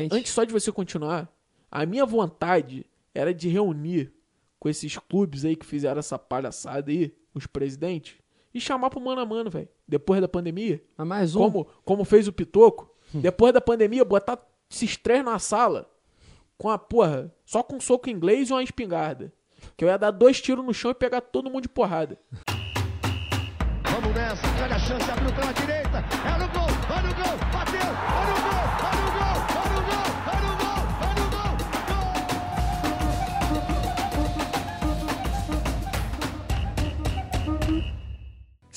Exatamente. antes só de você continuar, a minha vontade era de reunir com esses clubes aí que fizeram essa palhaçada aí, os presidentes, e chamar pro mano a mano, velho. Depois da pandemia, Mas mais um. como, como fez o Pitoco, depois da pandemia, botar esses três na sala com a porra, só com um soco inglês e uma espingarda. Que eu ia dar dois tiros no chão e pegar todo mundo de porrada. Vamos nessa, olha a chance, abriu pela direita, é no gol, vai no gol,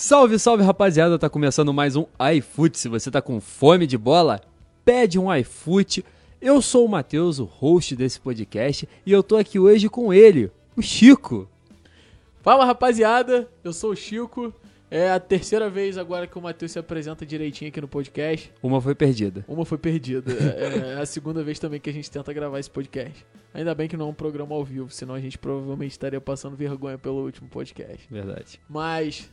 Salve, salve rapaziada, tá começando mais um iFoot. Se você tá com fome de bola, pede um iFoot. Eu sou o Matheus, o host desse podcast, e eu tô aqui hoje com ele, o Chico. Fala rapaziada, eu sou o Chico. É a terceira vez agora que o Matheus se apresenta direitinho aqui no podcast. Uma foi perdida. Uma foi perdida. É, é a segunda vez também que a gente tenta gravar esse podcast. Ainda bem que não é um programa ao vivo, senão a gente provavelmente estaria passando vergonha pelo último podcast. Verdade. Mas,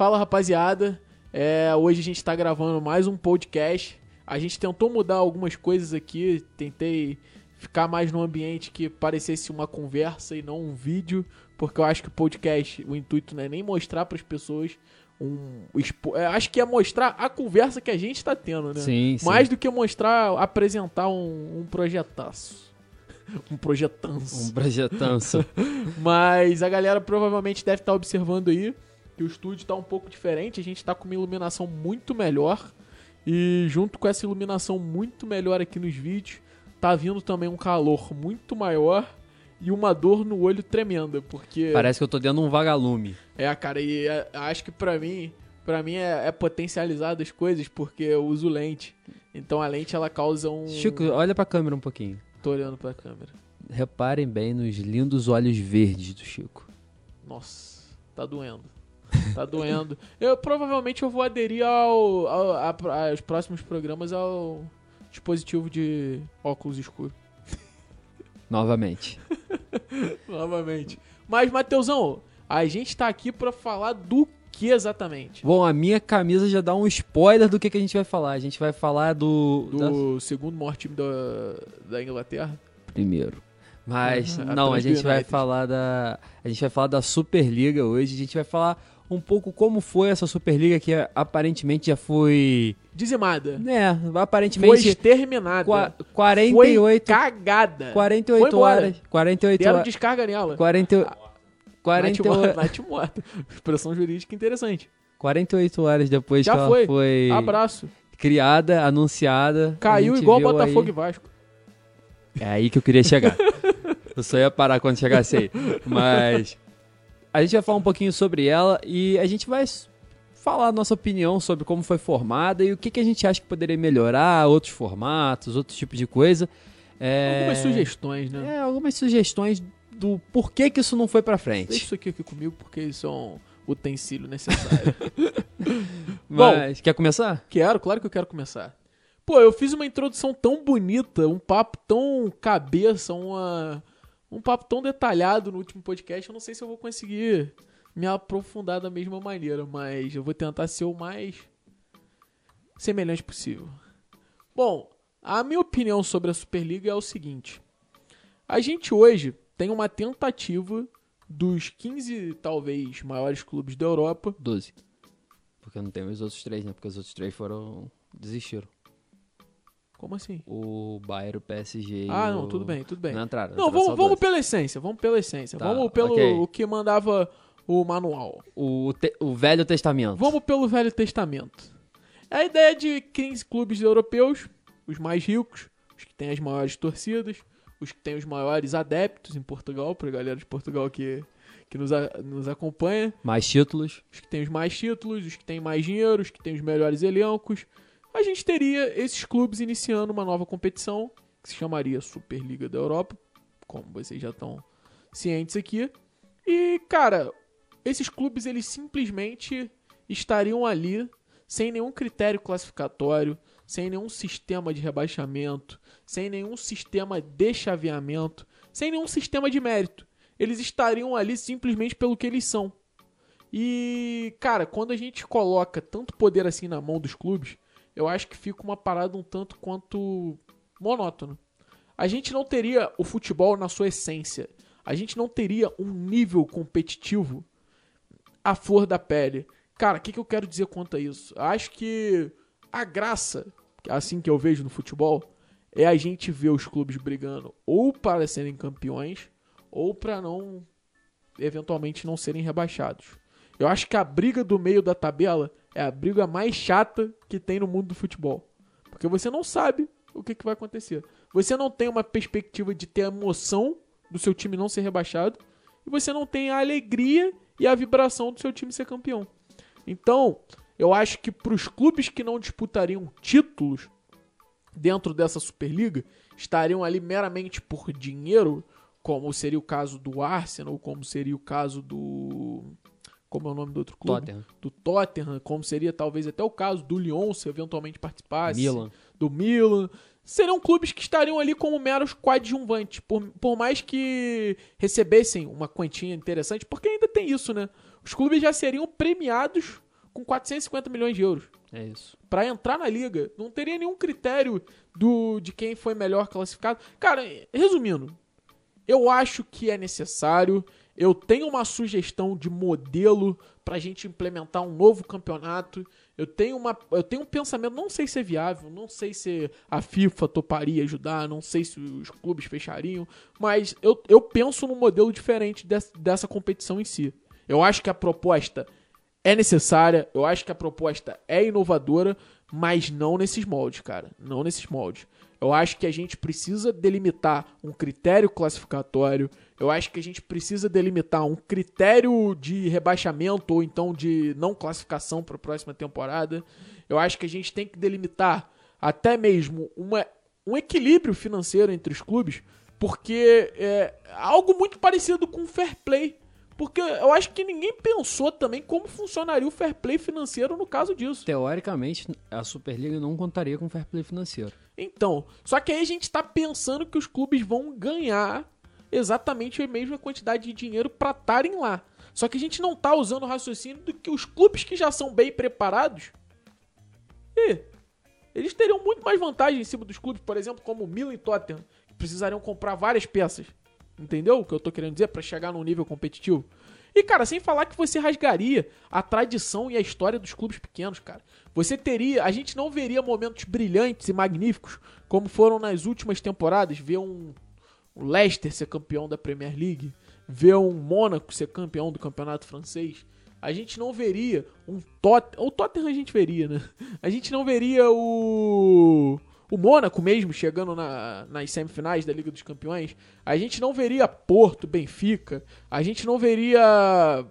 fala rapaziada, é, hoje a gente tá gravando mais um podcast. A gente tentou mudar algumas coisas aqui, tentei ficar mais num ambiente que parecesse uma conversa e não um vídeo, porque eu acho que o podcast, o intuito não é nem mostrar para as pessoas um. expo- é, acho que é mostrar a conversa que a gente tá tendo, né? Sim, sim. Mais do que mostrar, apresentar um, um projetaço. um projetanço. Um projetanço. Mas a galera provavelmente deve estar observando aí o estúdio tá um pouco diferente. A gente tá com uma iluminação muito melhor. E junto com essa iluminação muito melhor aqui nos vídeos, tá vindo também um calor muito maior e uma dor no olho tremenda. Porque. Parece que eu tô dentro de um vagalume. É, cara, e é, acho que pra mim. Pra mim é, é potencializar as coisas porque eu uso lente. Então a lente ela causa um. Chico, olha pra câmera um pouquinho. Tô olhando pra câmera. Reparem bem nos lindos olhos verdes do Chico. Nossa, tá doendo. Tá doendo. Eu provavelmente eu vou aderir ao, ao- a- aos próximos programas ao dispositivo de óculos escuro. Novamente. Novamente. Mas, Matheusão, a gente tá aqui pra falar do que exatamente? Bom, a minha camisa já dá um spoiler do que, que a gente vai falar. A gente vai falar do. da- Do segundo maior time da, da Inglaterra? primeiro. Mas Uhum, não, a gente vai falar da a gente vai falar da Superliga hoje. A gente vai falar um pouco como foi essa Superliga que é, aparentemente já foi, Dizimada. Foi aparentemente exterminada. qua- Foi 48 cagada. 48 Foi horas, 48 Deram horas, descarga nela. 40 Nath 48 morta. Nath morta. Expressão jurídica interessante. 48 horas depois Já que ela foi. foi Abraço. criada, anunciada. Caiu igual Botafogo e aí- Vasco. É aí que eu queria chegar. eu só ia parar quando chegasse aí. Mas a gente vai falar um pouquinho sobre ela e a gente vai falar a nossa opinião sobre como foi formada e o que, que a gente acha que poderia melhorar, outros formatos, outros tipos de coisa. É... Algumas sugestões, né? É, algumas sugestões do porquê que isso não foi pra Deixa frente. isso aqui, aqui comigo porque isso é um utensílio necessário. Mas quer começar? quero, claro que eu quero começar. Pô, eu fiz uma introdução tão bonita, um papo tão cabeça, uma, um papo tão detalhado no último podcast. Eu não sei se eu vou conseguir me aprofundar da mesma maneira, mas eu vou tentar ser o mais semelhante possível. Bom, a minha opinião sobre a Superliga é o seguinte: a gente hoje tem uma tentativa dos 15, talvez, maiores clubes da Europa 12. Porque não tenho os outros três, né? Porque os outros três foram. desistiram. Como assim? O Bayern, o PSG e Ah, o- não, tudo bem, tudo bem. Não entraram. Não, vamos, vamos 12. pela essência, vamos pela essência. Tá, vamos pelo ok. o que mandava o manual. O, te- o Velho Testamento. Vamos pelo Velho Testamento. É a ideia de 15 clubes europeus, os mais ricos, os que têm as maiores torcidas, os que têm os maiores adeptos em Portugal, pra galera de Portugal que, que nos, a- nos acompanha, Mais títulos. os que têm os mais títulos, os que têm mais dinheiro, os que têm os melhores elencos. A gente teria esses clubes iniciando uma nova competição, que se chamaria Superliga da Europa, como vocês já estão cientes aqui. E, cara, esses clubes eles simplesmente estariam ali sem nenhum critério classificatório, sem nenhum sistema de rebaixamento, sem nenhum sistema de chaveamento, sem nenhum sistema de mérito. Eles estariam ali simplesmente pelo que eles são. E, cara, quando a gente coloca tanto poder assim na mão dos clubes, eu acho que fica uma parada um tanto quanto monótono. A gente não teria o futebol na sua essência. A gente não teria um nível competitivo à flor da pele. Cara, o que, que eu quero dizer quanto a isso? Acho que a graça, assim que eu vejo no futebol, é a gente ver os clubes brigando ou para serem campeões ou para não eventualmente não serem rebaixados. Eu acho que a briga do meio da tabela é a briga mais chata que tem no mundo do futebol. Porque você não sabe o que, que vai acontecer. Você não tem uma perspectiva de ter a emoção do seu time não ser rebaixado. E você não tem a alegria e a vibração do seu time ser campeão. Então, eu acho que para os clubes que não disputariam títulos dentro dessa Superliga, estariam ali meramente por dinheiro, como seria o caso do Arsenal, como seria o caso do. Como é o nome do outro clube? Tottenham. Do Tottenham, como seria talvez até o caso do Lyon, se eventualmente participasse. Milan. Do Milan. Serão clubes que estariam ali como meros coadjuvantes, por, por mais que recebessem uma quantia interessante, porque ainda tem isso, né? Os clubes já seriam premiados com 450 milhões de euros É isso. Pra entrar na liga. Não teria nenhum critério do de quem foi melhor classificado. Cara, resumindo, eu acho que é necessário. Eu tenho uma sugestão de modelo pra gente implementar um novo campeonato. Eu tenho uma eu tenho um pensamento, não sei se é viável, não sei se a FIFA toparia ajudar, não sei se os clubes fechariam, mas eu, eu penso num modelo diferente des- dessa competição em si. Eu acho que a proposta é necessária, eu acho que a proposta é inovadora, mas não nesses moldes, cara. Não nesses moldes. Eu acho que a gente precisa delimitar um critério classificatório. Eu acho que a gente precisa delimitar um critério de rebaixamento ou então de não classificação para a próxima temporada. Eu acho que a gente tem que delimitar até mesmo uma, um equilíbrio financeiro entre os clubes, porque é algo muito parecido com o fair play. Porque eu acho que ninguém pensou também como funcionaria o fair play financeiro no caso disso. Teoricamente, a Superliga não contaria com fair play financeiro. Então, só que aí a gente tá pensando que os clubes vão ganhar exatamente a mesma quantidade de dinheiro pra estarem lá. Só que a gente não tá usando o raciocínio do que os clubes que já são bem preparados, e eles teriam muito mais vantagem em cima dos clubes, por exemplo, como o Milan e Tottenham, que precisariam comprar várias peças. Entendeu o que eu tô querendo dizer pra chegar num nível competitivo? E, cara, sem falar que você rasgaria a tradição e a história dos clubes pequenos, cara. Você teria. A gente não veria momentos brilhantes e magníficos como foram nas últimas temporadas. Ver um, um Leicester ser campeão da Premier League, ver um Mônaco ser campeão do campeonato francês. A gente não veria um Tottenham. O Tottenham a gente veria, né? A gente não veria o. O Mônaco mesmo chegando na, nas semifinais da Liga dos Campeões. A gente não veria Porto, Benfica. A gente não veria.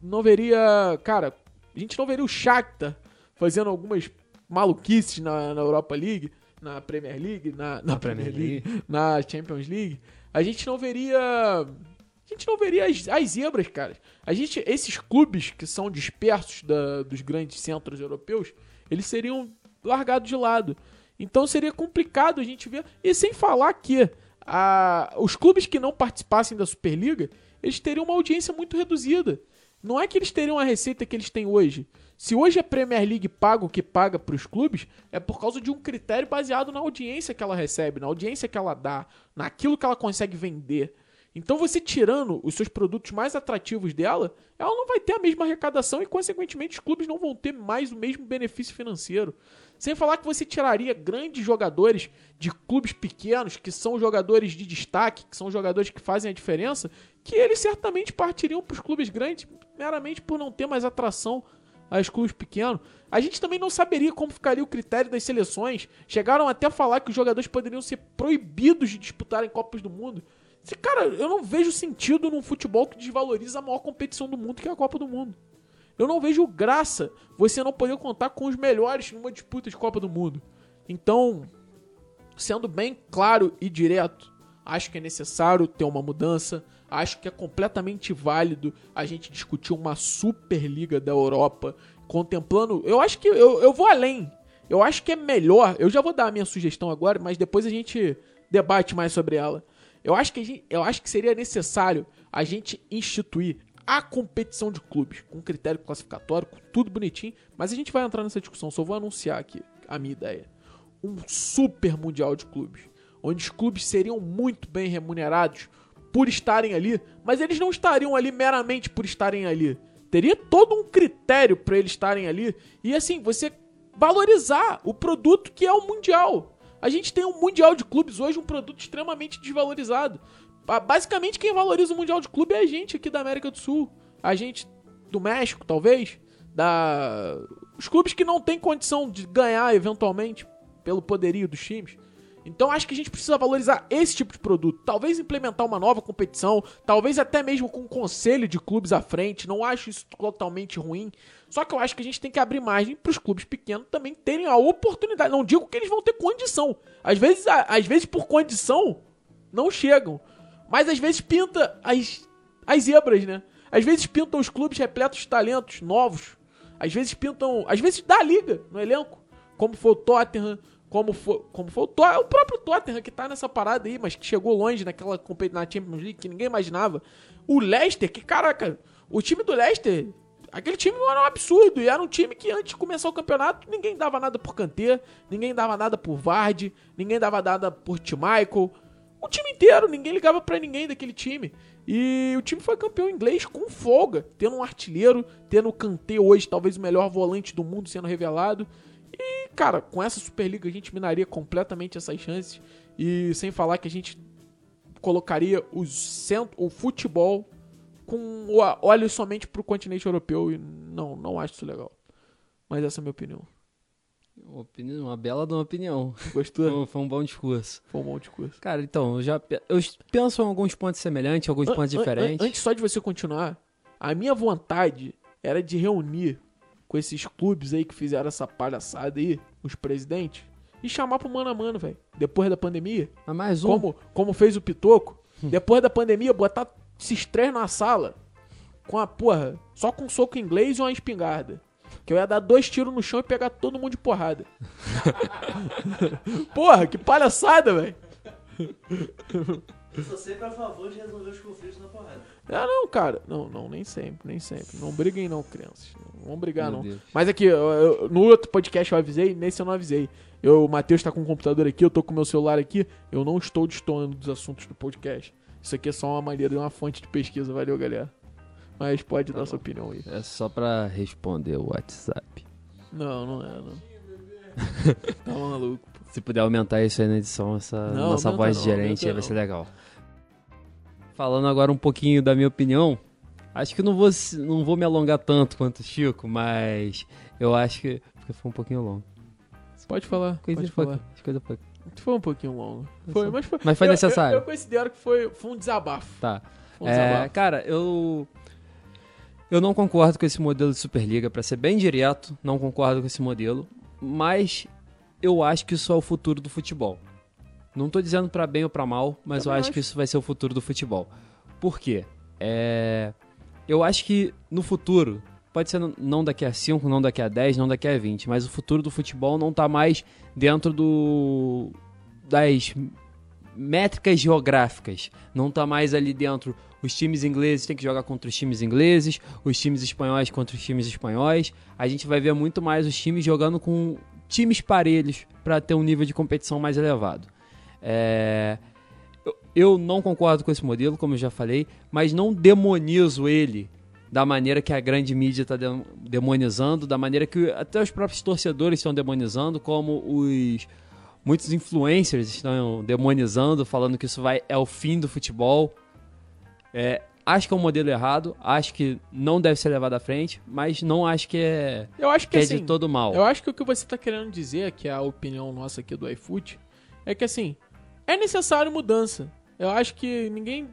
Não veria. Cara, a gente não veria o Shakhtar fazendo algumas maluquices na, na Europa League, na Premier League, na, na Premier League, na Champions League. A gente não veria. A gente não veria as, as zebras, cara. A gente, esses clubes que são dispersos da- dos grandes centros europeus, eles seriam largados de lado. Então seria complicado a gente ver. E sem falar que a- os clubes que não participassem da Superliga, eles teriam uma audiência muito reduzida. Não é que eles teriam a receita que eles têm hoje. Se hoje a Premier League paga o que paga para os clubes, é por causa de um critério baseado na audiência que ela recebe, na audiência que ela dá, naquilo que ela consegue vender. Então você tirando os seus produtos mais atrativos dela, ela não vai ter a mesma arrecadação e, consequentemente, os clubes não vão ter mais o mesmo benefício financeiro. Sem falar que você tiraria grandes jogadores de clubes pequenos, que são jogadores de destaque, que são jogadores que fazem a diferença, que eles certamente partiriam para os clubes grandes meramente por não ter mais atração aos clubes pequenos. A gente também não saberia como ficaria o critério das seleções. Chegaram até a falar que os jogadores poderiam ser proibidos de disputarem Copas do Mundo. Cara, eu não vejo sentido num futebol que desvaloriza a maior competição do mundo, que é a Copa do Mundo. Eu não vejo graça você não poder contar com os melhores numa disputa de Copa do Mundo. Então, sendo bem claro e direto, acho que é necessário ter uma mudança. Acho que é completamente válido a gente discutir uma Superliga da Europa, contemplando. Eu acho que eu, eu vou além. Eu acho que é melhor. Eu já vou dar a minha sugestão agora, mas depois a gente debate mais sobre ela. Eu acho que, gente- eu acho que seria necessário a gente instituir a competição de clubes, com critério classificatório, com tudo bonitinho, mas a gente vai entrar nessa discussão, só vou anunciar aqui a minha ideia. um super mundial de clubes, onde os clubes seriam muito bem remunerados por estarem ali, mas eles não estariam ali meramente por estarem ali. Teria todo um critério para eles estarem ali e assim, você valorizar o produto que é o mundial. A gente tem um mundial de clubes hoje, um produto extremamente desvalorizado. Ba- Basicamente, quem valoriza o mundial de clube é a gente aqui da América do Sul, a gente do México, talvez, da os clubes que não têm condição de ganhar eventualmente pelo poderio dos times. Então acho que a gente precisa valorizar esse tipo de produto. Talvez implementar uma nova competição, talvez até mesmo com um conselho de clubes à frente. Não acho isso totalmente ruim. Só que eu acho que a gente tem que abrir margem para os clubes pequenos também terem a oportunidade. Não digo que eles vão ter condição. Às vezes, às vezes por condição, não chegam. Mas às vezes pinta as, as zebras, né? Às vezes pintam os clubes repletos de talentos novos. Às vezes pintam. Às vezes dá liga no elenco. Como foi o Tottenham. Como foi, como foi o, To- o próprio Tottenham que tá nessa parada aí, mas que chegou longe naquela na Champions League que ninguém imaginava. O Leicester, que caraca, o time do Leicester, aquele time era um absurdo. E era um time que antes de começar o campeonato, ninguém dava nada por Kanté, ninguém dava nada por Vardy, ninguém dava nada por Michael. O time inteiro, ninguém ligava pra ninguém daquele time. E o time foi campeão inglês com folga, tendo um artilheiro, tendo o Kanté hoje, talvez o melhor volante do mundo sendo revelado. Cara, com essa Superliga a gente minaria completamente essas chances. E sem falar que a gente colocaria os cent... o futebol com o olhos somente pro continente europeu. E não, não acho isso legal. Mas essa é a minha opinião. Opinião, uma bela de uma opinião. Gostou? Foi, foi um bom discurso. Foi um bom discurso. Cara, então, eu já eu penso em alguns pontos semelhantes, alguns An- pontos an- diferentes. an- Antes só de você continuar, a minha vontade era de reunir com esses clubes aí que fizeram essa palhaçada aí, os presidentes, e chamar pro mano a mano, velho. Depois da pandemia, Ah, mais um. como, como fez o Pitoco, depois da pandemia, botar esses três na sala com a porra, só com um soco inglês e uma espingarda. Que eu ia dar dois tiros no chão e pegar todo mundo de porrada. porra, que palhaçada, velho. Eu sou sempre a favor de resolver os conflitos na porrada. Ah, não, cara. Não, não, nem sempre, nem sempre. Não briguem não, crianças. Não vão brigar, Meu não. Deus. Mas aqui, eu- eu- no outro podcast eu avisei, nesse eu não avisei. Eu, o Matheus tá com o computador aqui, eu tô com o meu celular aqui. Eu não estou destoando dos assuntos do podcast. Isso aqui é só uma maneira, uma fonte de pesquisa. Valeu, galera. Mas pode dar sua opinião aí. É só pra responder o WhatsApp. Não, não é, não. tá maluco. pô. Se puder aumentar isso aí na edição, essa Não, nossa voz não, de gerente aí vai ser legal. Falando agora um pouquinho da minha opinião, acho que não vou, não vou me alongar tanto quanto o Chico, mas eu acho que. Porque foi um pouquinho longo. Pode falar, Coisa pode pouca. falar. Coisa pouca. Foi um pouquinho longo. Foi, mas foi, Mas foi eu- necessário. Eu, eu considero que foi, foi um desabafo. Tá. Foi um É, desabafo. cara, eu. Eu não concordo com esse modelo de Superliga, pra ser bem direto, não concordo com esse modelo, mas eu acho que isso é o futuro do futebol. Não tô dizendo pra bem ou pra mal, mas Também eu acho, acho. que isso vai ser o futuro do futebol. Por quê? É... Eu acho que no futuro, pode ser não- não daqui a 5, não daqui a 10, não daqui a 20, mas o futuro do futebol não tá mais dentro do das métricas geográficas. Não tá mais ali dentro. Os times ingleses têm que jogar contra os times ingleses, os times espanhóis contra os times espanhóis. A gente vai ver muito mais os times jogando com times parelhos para ter um nível de competição mais elevado. É, eu- não concordo com esse modelo, como eu já falei, mas não demonizo ele da maneira que a grande mídia está demonizando, da maneira que até os próprios torcedores estão demonizando, como os muitos influencers estão demonizando, falando que isso vai é o fim do futebol. É, acho que é um modelo errado, acho que não deve ser levado à frente, mas não acho que é, Eu acho que, que é assim, de todo mal. Eu acho que o que você tá querendo dizer, que é a opinião nossa aqui do iFood, é que assim, é necessário mudança. Eu acho que ninguém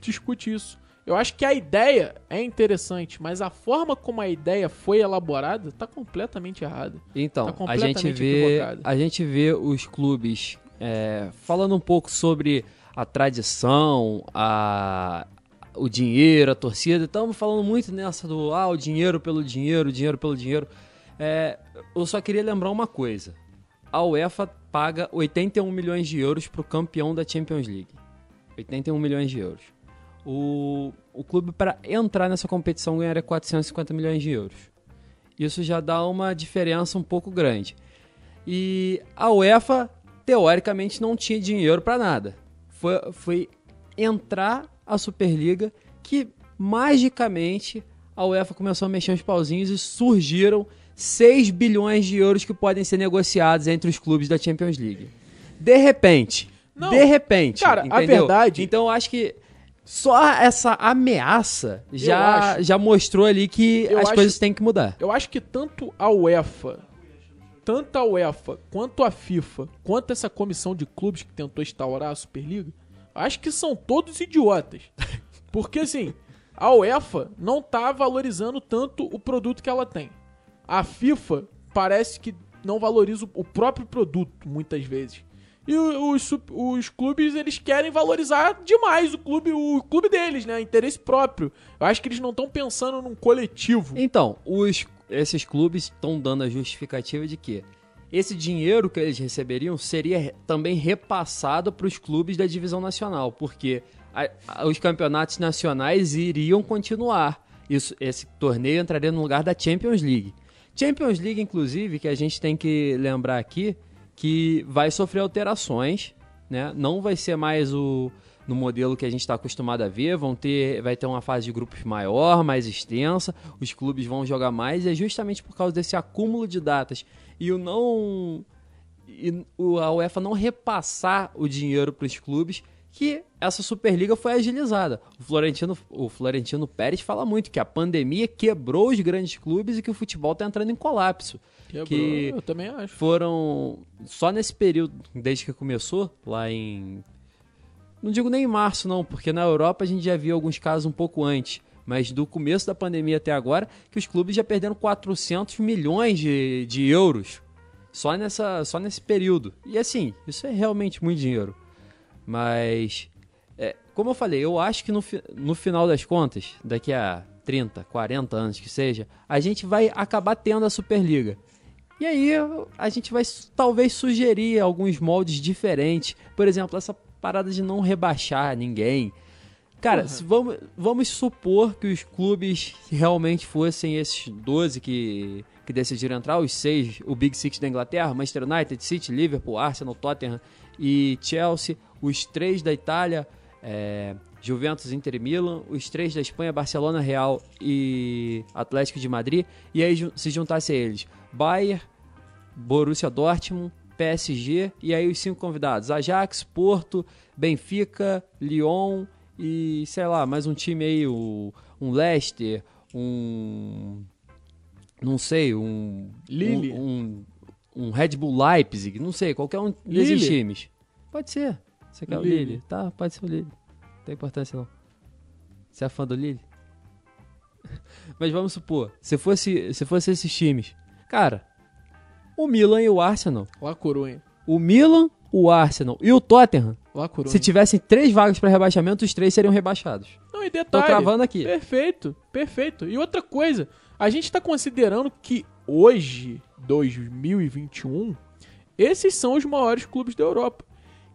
discute isso. Eu acho que a ideia é interessante, mas a forma como a ideia foi elaborada tá completamente errada. Então, Tá a gente completamente vê, a gente vê os clubes é, falando um pouco sobre a tradição, a, o dinheiro, a torcida. Estamos falando muito nessa do ah, o dinheiro pelo dinheiro, o dinheiro pelo dinheiro. É, eu só queria lembrar uma coisa. A UEFA paga 81 milhões de euros para o campeão da Champions League. 81 milhões de euros. O, o clube, para entrar nessa competição, ganharia 450 milhões de euros. Isso já dá uma diferença um pouco grande. E a UEFA, teoricamente, não tinha dinheiro para nada. Foi, foi entrar a Superliga que, magicamente, a UEFA começou a mexer os pauzinhos e surgiram 6 bilhões de euros que podem ser negociados entre os clubes da Champions League. De repente. Não, de repente. cara, a entendeu? verdade- Então eu acho que só essa ameaça já, acho- já mostrou ali que as acho- coisas têm que mudar. Eu acho que tanto a UEFA, tanto a UEFA, quanto a FIFA, quanto essa comissão de clubes que tentou instaurar a Superliga, acho que são todos idiotas. Porque assim, a UEFA não tá valorizando tanto o produto que ela tem. A FIFA parece que não valoriza o- próprio produto, muitas vezes. E os, os clubes, eles querem valorizar demais o clube, o clube deles, né? Interesse próprio. Eu acho que eles não estão pensando num coletivo. Então, os, esses clubes estão dando a justificativa de que esse dinheiro que eles receberiam seria também repassado para os clubes da divisão nacional, porque a- a- os campeonatos nacionais iriam continuar. Isso, esse torneio entraria no lugar da Champions League. Champions League, inclusive, que a gente tem que lembrar aqui, que vai sofrer alterações, né? Não vai ser mais o no modelo que a gente está acostumado a ver, vão ter, vai ter uma fase de grupos maior, mais extensa, os clubes vão jogar mais, e é justamente por causa desse acúmulo de datas e o não e a UEFA não repassar o dinheiro para os clubes que essa Superliga foi agilizada. O Florentino, o Florentino Pérez fala muito que a pandemia quebrou os grandes clubes e que o futebol está entrando em colapso. Quebrou, Que eu também acho. foram só nesse período, desde que começou, lá em. Não digo nem em março, não, porque na Europa a gente já viu alguns casos um pouco antes. Mas do começo da pandemia até agora, que os clubes já perderam 400 milhões de, de euros só, nessa, só nesse período. E assim, isso é realmente muito dinheiro. Mas, é, como eu falei, eu acho que no, no final das contas, daqui a 30, 40 anos que seja, a gente vai acabar tendo a Superliga. E aí a gente vai talvez sugerir alguns moldes diferentes. Por exemplo, essa parada de não rebaixar ninguém. Cara, se vamos, vamos supor que os clubes realmente fossem esses 12 que, que decidiram entrar, os seis, o Big Six da Inglaterra, Manchester United, City, Liverpool, Arsenal, Tottenham e Chelsea, os três da Itália, é, Juventus, Inter e Milan, os três da Espanha, Barcelona, Real e Atlético de Madrid, e aí se juntasse a eles, Bayern, Borussia Dortmund, PSG e aí os cinco convidados: Ajax, Porto, Benfica, Lyon e sei lá, mais um time aí, o- um Leicester, um não sei, um Lille. um, um, um Red Bull Leipzig, não sei, qualquer um desses Lille. times. Pode ser. Você quer o. Lille? Tá, pode ser o Lille. Não tem importância não. Você é fã do Lille? Mas vamos supor, se fosse, se fosse esses times. Cara, o Milan e o Arsenal. Lá Corunha. O Milan, o Arsenal e o Tottenham, Lá Corunha. se tivessem três vagas para rebaixamento, os três seriam rebaixados. Não, e Tô detalhe. cravando aqui. Perfeito, perfeito. E outra coisa, a gente tá considerando que hoje, 2021, esses são os maiores clubes da Europa.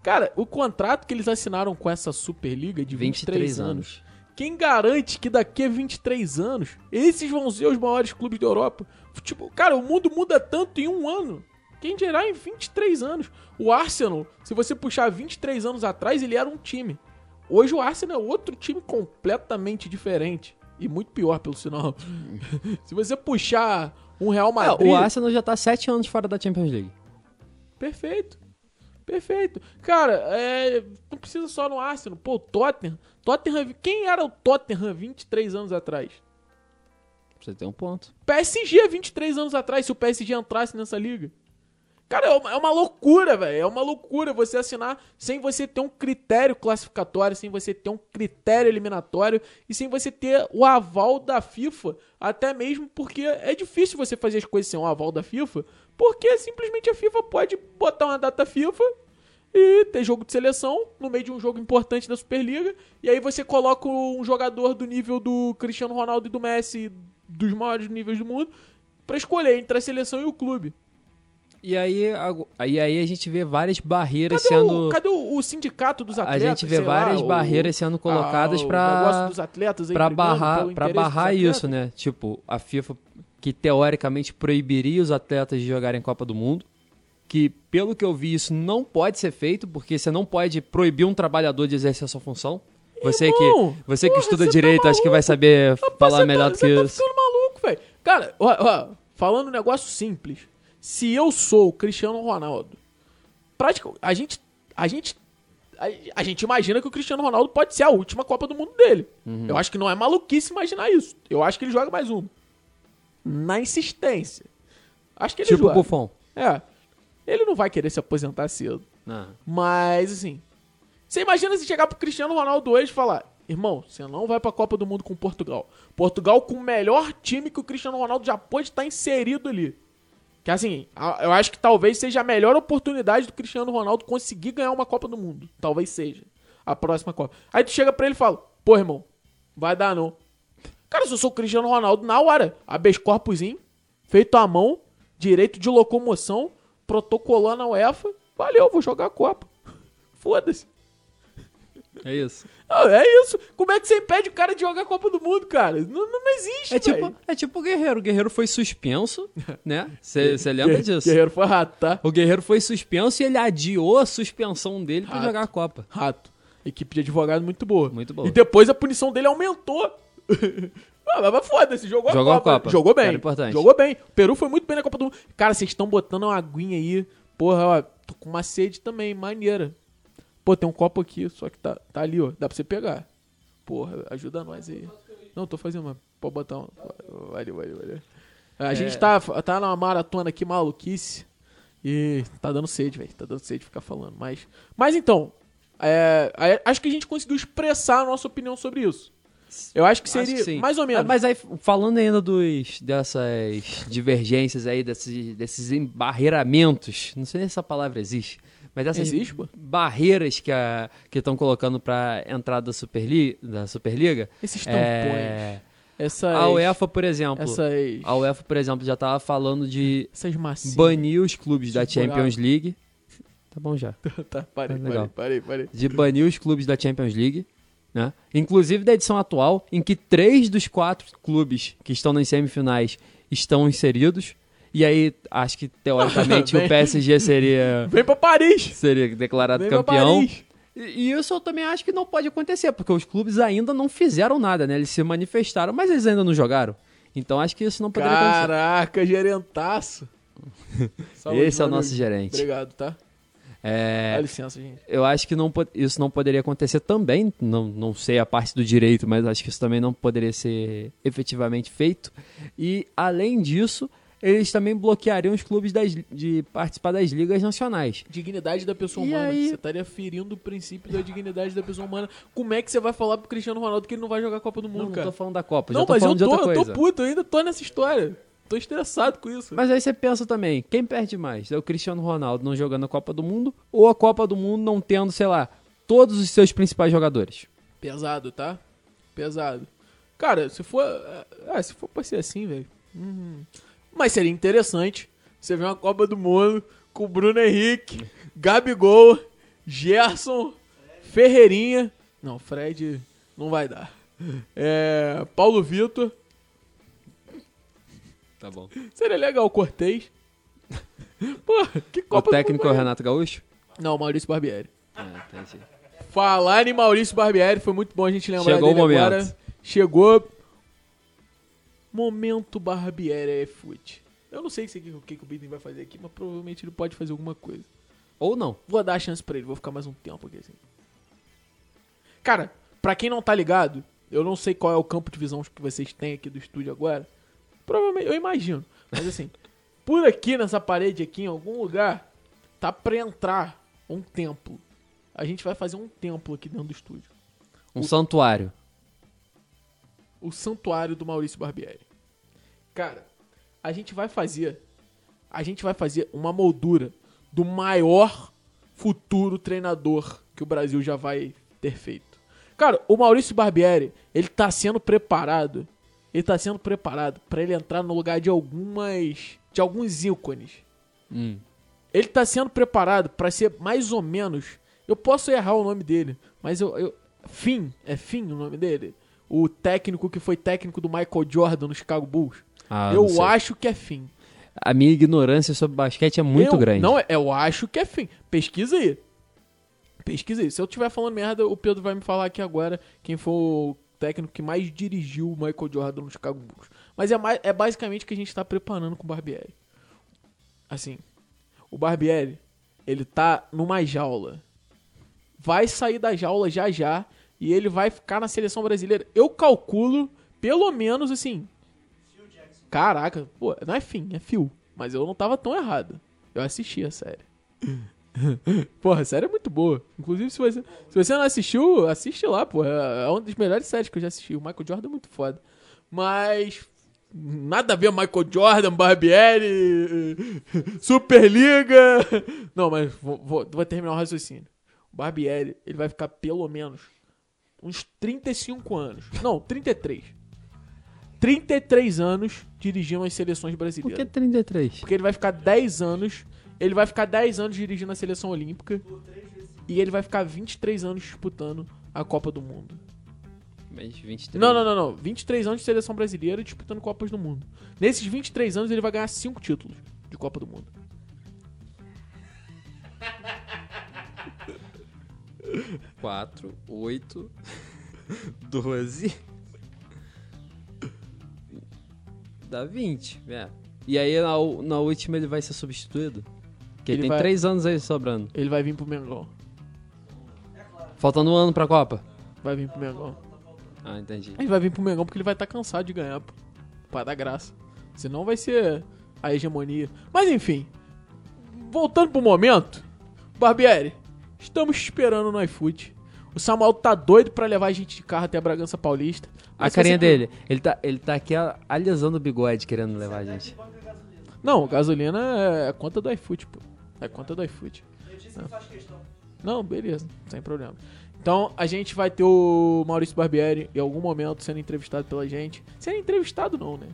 Cara, o contrato que eles assinaram com essa Superliga de 23, 23 anos. anos. Quem garante que daqui a 23 anos esses vão ser os maiores clubes da Europa? Tipo, cara, o mundo muda tanto em um ano. Quem dirá em 23 anos? O Arsenal, se você puxar 23 anos atrás, ele era um time. Hoje o Arsenal é outro time completamente diferente. E muito pior, pelo sinal. se você puxar um Real É, Madrid. o Arsenal já tá sete anos fora da Champions League. Perfeito. Perfeito. Cara, é, não precisa só no Arsenal. Pô, o Tottenham. Tottenham. Quem era o Tottenham 23 anos atrás? Você tem um ponto. PSG há 23 anos atrás, se o PSG entrasse nessa liga. Cara, é uma, é uma loucura, velho. É uma loucura você assinar sem você ter um critério classificatório, sem você ter um critério eliminatório e sem você ter o aval da FIFA. Até mesmo porque é difícil você fazer as coisas sem o aval da FIFA, porque simplesmente a FIFA pode botar uma data FIFA e ter jogo de seleção no meio de um jogo importante da Superliga. E aí você coloca um jogador do nível do Cristiano Ronaldo e do Messi, dos maiores níveis do mundo, pra escolher entre a seleção e o clube. E aí, ago- aí, a gente vê várias barreiras Cadê, sendo. o, cadê o, o sindicato dos A atletas? gente vê sei lá, várias o- barreiras sendo colocadas ah, Pra brigando barrar, dos barrar isso, né? Tipo, a FIFA que teoricamente proibiria os atletas de jogarem Copa do Mundo, que, pelo que eu vi, isso não pode ser feito, porque você não pode proibir um trabalhador de exercer a sua função. Você Irmão, que, você que porra, estuda você tá direito, acho que vai saber Rapaz, falar você melhor tá, do você que tá isso. ficando maluco, velho. Cara, ó, ó, falando um negócio simples. Se eu sou o Cristiano Ronaldo, prática, a gente, a gente, a, a gente imagina que o Cristiano Ronaldo pode ser a última Copa do Mundo dele. Uhum. Eu acho que não é maluquice imaginar isso. Eu acho que ele joga mais um. Na insistência. Acho que ele Tipo o joga. Buffon. É. Ele não vai querer se aposentar cedo. Não. Mas, assim. Você imagina se chegar pro Cristiano Ronaldo hoje e falar: Irmão, você não vai pra Copa do Mundo com Portugal. Portugal com o melhor time que o Cristiano Ronaldo já pode estar inserido ali. Que assim, eu acho que talvez seja a melhor oportunidade do Cristiano Ronaldo conseguir ganhar uma Copa do Mundo. Talvez seja. A próxima Copa. Aí tu chega pra ele e fala: Pô, irmão, vai dar não. Cara, se eu sou o Cristiano Ronaldo, na hora, habeas corpusinho, feito à mão, direito de locomoção, protocolando a UEFA, valeu, vou jogar a Copa. Foda-se. É isso. É isso. Como é que você impede o cara de jogar a Copa do Mundo, cara? Não, não, existe, É tipo, é tipo o Guerreiro. O Guerreiro foi suspenso, né? Você lembra disso? Guerreiro foi rato, tá? O Guerreiro foi suspenso e ele adiou a suspensão dele pra Rato. jogar a Copa. Rato. Equipe de advogado muito boa. Muito boa. E depois a punição dele aumentou. Ah, mas mas foda-se, jogou, Jogou a a Copa. Copa. Jogou bem. Era importante. Jogou bem. O Peru foi muito bem na Copa do Mundo. Cara, vocês estão botando uma aguinha aí. Porra, ó, tô com uma sede também, maneira. Pô, tem um copo aqui, só que tá, tá ali, ó. Dá pra você pegar. Porra, ajuda nós aí. Não, tô fazendo uma. Pode botar um. Valeu, valeu, valeu. A gente tá, tá numa maratona aqui maluquice. E tá dando sede, velho. Tá dando sede ficar falando. Mas, mas então, é, é, acho que a gente conseguiu expressar a nossa opinião sobre isso. Eu acho que Acho seria que sim. mais ou menos. Ah, Mas aí, falando ainda dos, dessas divergências aí, desses, desses embarreiramentos, não sei se essa palavra existe, mas dessas Existe, barreiras que a- que estão colocando pra entrada da, Superli, da Superliga. Esses tampões. é, Essas, a UEFA, por exemplo, essas, a UEFA, por exemplo, já tava falando de essas banir os clubes da buraco. Champions League. Tá bom já. tá, parei, Tá parei, parei, parei. de banir os clubes da Champions League, né? Inclusive da edição atual, em que três dos quatro clubes que estão nas semifinais estão inseridos. E aí, acho que teoricamente Bem- o PSG seria, Vem pra Paris! seria declarado Vem pra campeão. Paris! E e isso eu também acho que não pode acontecer, porque os clubes ainda não fizeram nada, né? Eles se manifestaram, mas eles ainda não jogaram. Então acho que isso não poderia acontecer. Caraca, gerentaço. Saúde, Esse é o nosso gerente. Obrigado, tá? É, Dá licença, gente. eu acho que não, isso não poderia acontecer também. Não, não sei a parte do direito, mas acho que isso também não poderia ser efetivamente feito. E, além disso, eles também bloqueariam os clubes das- de participar das ligas nacionais. Dignidade da pessoa E humana. aí? Você estaria ferindo o princípio da dignidade da pessoa humana. Como é que você vai falar pro Cristiano Ronaldo que ele não vai jogar a Copa do Mundo, Não, não cara? tô falando da Copa, Não, já tô mas eu falando de tô, outra eu coisa. tô puto, eu ainda tô nessa história. Tô estressado com isso. Mas aí você pensa também, quem perde mais? É o Cristiano Ronaldo não jogando a Copa do Mundo ou a Copa do Mundo não tendo, sei lá, todos os seus principais jogadores? Pesado, tá? Pesado. Cara, se for. É, se for pra ser assim, velho. Uhum. Mas seria interessante você ver uma Copa do Mundo com Bruno Henrique, Gabigol, Gerson, Ferreirinha. Não, Fred não vai dar. É, Paulo Vitor. Tá bom. Seria legal o Cortez. Pô, que O Copa do técnico é o Renato Gaúcho? Não, Maurício Barbieri. É, entendi. Falar em Maurício Barbieri, foi muito bom a gente lembrar Chegou o dele momento. agora. Chegou. Momento Barbieri é fute. Eu não sei se o que, que o Biden vai fazer aqui, mas provavelmente ele pode fazer alguma coisa. Ou não. Vou dar a chance pra ele, vou ficar mais um tempo aqui assim. Cara, pra quem não tá ligado, eu não sei qual é o campo de visão que vocês têm aqui do estúdio agora. Provavelmente, eu imagino. Mas assim, por aqui nessa parede aqui, em algum lugar, tá pra entrar um templo. A gente vai fazer um templo aqui dentro do estúdio. Um santuário. o santuário do Maurício Barbieri. Cara, a gente vai fazer, a gente vai fazer uma moldura do maior futuro treinador que o Brasil já vai ter feito. Cara, o Maurício Barbieri, ele tá sendo preparado, ele tá sendo preparado pra ele entrar no lugar de algumas, de alguns ícones. Hum. Ele tá sendo preparado pra ser mais ou menos. Eu posso errar o nome dele, mas eu. eu Finn, é Finn o nome dele? O técnico que foi técnico do Michael Jordan no Chicago Bulls. Ah, eu acho que é Finn. a minha ignorância sobre basquete é muito eu, grande. Não, eu acho que é fim. Pesquisa aí. Pesquisa aí. Se eu estiver falando merda, o Pedro vai me falar aqui agora quem foi o técnico que mais dirigiu o Michael Jordan no Chicago Bulls. Mas é, mais, é basicamente o que a gente tá preparando com o Barbieri. Assim, o Barbieri, ele tá numa jaula. Vai sair da jaula já já e ele vai ficar na seleção brasileira. Eu calculo, pelo menos assim. Caraca, pô, não é fim, é fio. Mas eu não tava tão errado. Eu assisti a série. Porra, a série é muito boa. Inclusive, se você, se você não assistiu, assiste lá, pô. É uma das melhores séries que eu já assisti. O Michael Jordan é muito foda. Mas. Nada a ver Michael Jordan, Barbieri, Superliga. Não, mas vou, vou, vou terminar o raciocínio. O Barbieri, ele vai ficar pelo menos uns 35 anos. Não, 33. 33 anos dirigindo as seleções Por brasileiras. que 33? Porque ele vai ficar 10 anos. Ele vai ficar 10 anos dirigindo a seleção olímpica. E ele vai ficar 23 anos disputando a Copa do Mundo. Mas 23. Não, não, não, não. 23 anos de seleção brasileira disputando Copas do Mundo. Nesses 23 anos ele vai ganhar 5 títulos de Copa do Mundo. 4, 8, 12. Dá 20, é. E aí na, na última ele vai ser substituído? Porque Ele tem vai- 3 anos aí sobrando. Ele vai vir pro Mengão. Faltando um ano pra Copa. Vai vir pro Mengão. Ah, entendi. Ele vai vir pro Mengão porque ele vai estar cansado de ganhar, pô. Pra dar graça. Senão vai ser a hegemonia. Mas enfim. Voltando pro momento. Barbieri, estamos esperando no iFood. O Samuel tá doido pra levar a gente de carro até a Bragança Paulista. A carinha você- dele, ele tá, ele tá aqui alisando o bigode querendo levar a gente. Não, gasolina é conta do iFood, pô. É conta do iFood. Ele disse que faz questão. Não, beleza, sem problema. Então a gente vai ter o Maurício Barbieri em algum momento sendo entrevistado pela gente. Sendo entrevistado não, né?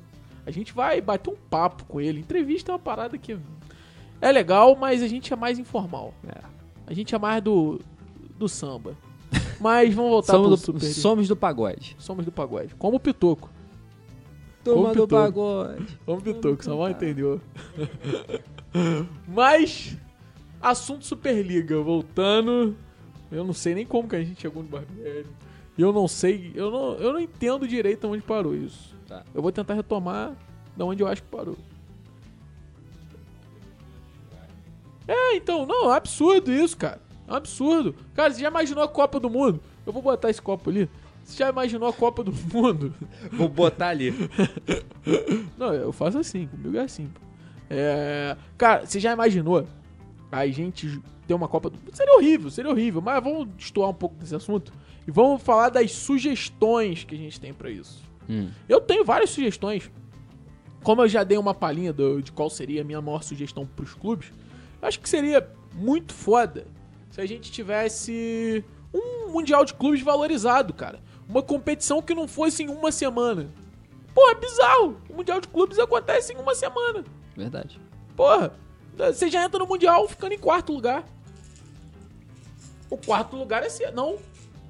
A gente vai bater um papo com ele. Entrevista é uma parada que é legal, mas a gente é mais informal. É. A gente é mais do, do samba. Mas vamos voltar Somos pro do, Super somos do pagode. Somos do pagode. Como o Pitoco. Toma do Optou. pagode. Como o Pitoco, só mal entendeu. Mas, assunto Superliga, voltando. Eu não sei nem como que a gente chegou no Barbieri. E eu não sei, eu não, eu não entendo direito onde parou isso. Tá. Eu vou tentar retomar da onde eu acho que parou. É, então, não, é absurdo isso, cara. É um absurdo. Cara, você já imaginou a Copa do Mundo? Eu vou botar esse copo ali. Você já imaginou a Copa do Mundo? Vou botar ali. Não, eu faço assim, comigo é assim. pô. É, cara, você já imaginou a gente ter uma Copa do Seria horrível, seria horrível, mas vamos destoar um pouco desse assunto e vamos falar das sugestões que a gente tem pra isso. Hum. Eu tenho várias sugestões. Como eu já dei uma palhinha do- de qual seria a minha maior sugestão pros clubes, eu acho que seria muito foda se a gente tivesse um Mundial de Clubes valorizado, cara. Uma competição que não fosse em uma semana. Pô, é bizarro. O Mundial de Clubes acontece em uma semana. Verdade. Porra, você já entra no Mundial ficando em quarto lugar. O quarto lugar é ser. Não.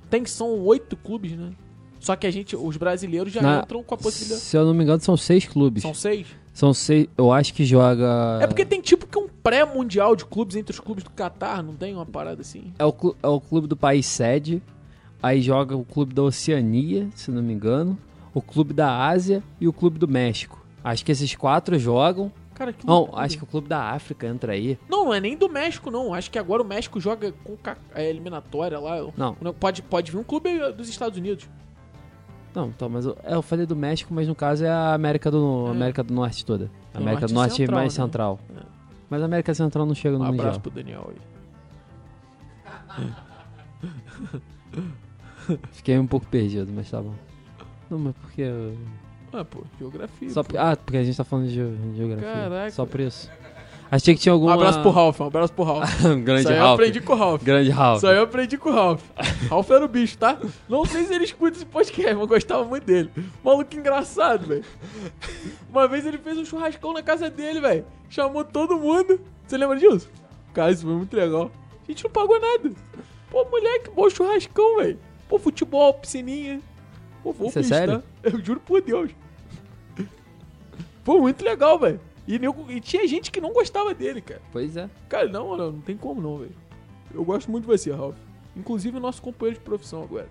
Tem que são oito clubes, né? Só que a gente, os brasileiros já Na- entram com a possibilidade. Se eu não me engano, são seis clubes. São seis? São seis. Eu acho que joga. É porque tem tipo que um pré-mundial de clubes entre os clubes do Catar, não tem uma parada assim? É o, clu- é o clube do país sede. Aí joga o clube da Oceania, se não me engano. O clube da Ásia e o clube do México. Acho que esses quatro jogam. Cara, que Não, loucura. acho que o clube da África entra aí. Não, não é nem do México, não. Acho que agora o México joga com é, eliminatória lá. Não. Pode, pode vir um clube dos Estados Unidos. Não, então, mas eu, é, eu falei do México, mas no caso é a América do, É. América do Norte toda. América do Norte Central, mais né? central. É. Mas a América Central não chega Um no abraço Mundial. pro Daniel aí. Fiquei um pouco perdido, mas tá bom. Não, mas porque. eu- Ah, pô, geografia. Só, pô. ah, porque a gente tá falando de geo- geografia. Caraca. Só por isso. Achei que tinha algum. Um abraço pro Ralph, um abraço pro Ralph. Grande Isso aí eu Ralph. aprendi com o Ralph. Grande Ralph. Isso aí eu aprendi com o Ralph. Ralph era o bicho, tá? Não sei se ele escuta esse podcast, mas eu gostava muito dele. Maluco engraçado, velho. Uma vez ele fez um churrascão na casa dele, velho. Chamou todo mundo. Você lembra disso? Cara, isso foi muito legal. A gente não pagou nada. Pô, moleque, bom churrascão, velho. Pô, futebol, piscininha. Pô, vou Isso é sério? Eu juro por Deus. Pô, muito legal, velho. E, nego- e tinha gente que não gostava dele, cara. Pois é. Cara, não, não, não tem como não, velho. Eu gosto muito de você, Ralph. Inclusive nosso companheiro de profissão agora.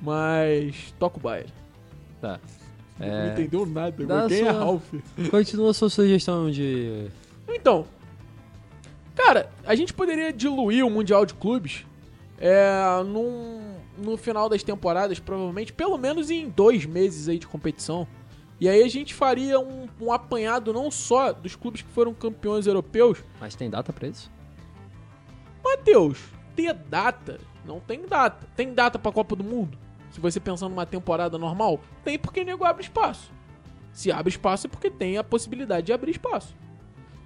Mas toca o baile. Tá. Não É, entendeu nada. dá. Quem é sua- Ralph? continua a sua sugestão de. Então, cara, a gente poderia diluir o Mundial de Clubes é, num, no final das temporadas, provavelmente, pelo menos em dois meses aí de competição. E aí a gente faria um, um apanhado não só dos clubes que foram campeões europeus, Mas tem data pra isso? Matheus, ter data? Não tem data. Tem data pra Copa do Mundo? Se você pensar numa temporada normal, tem porque nego abre espaço. Se abre espaço é porque tem a possibilidade de abrir espaço.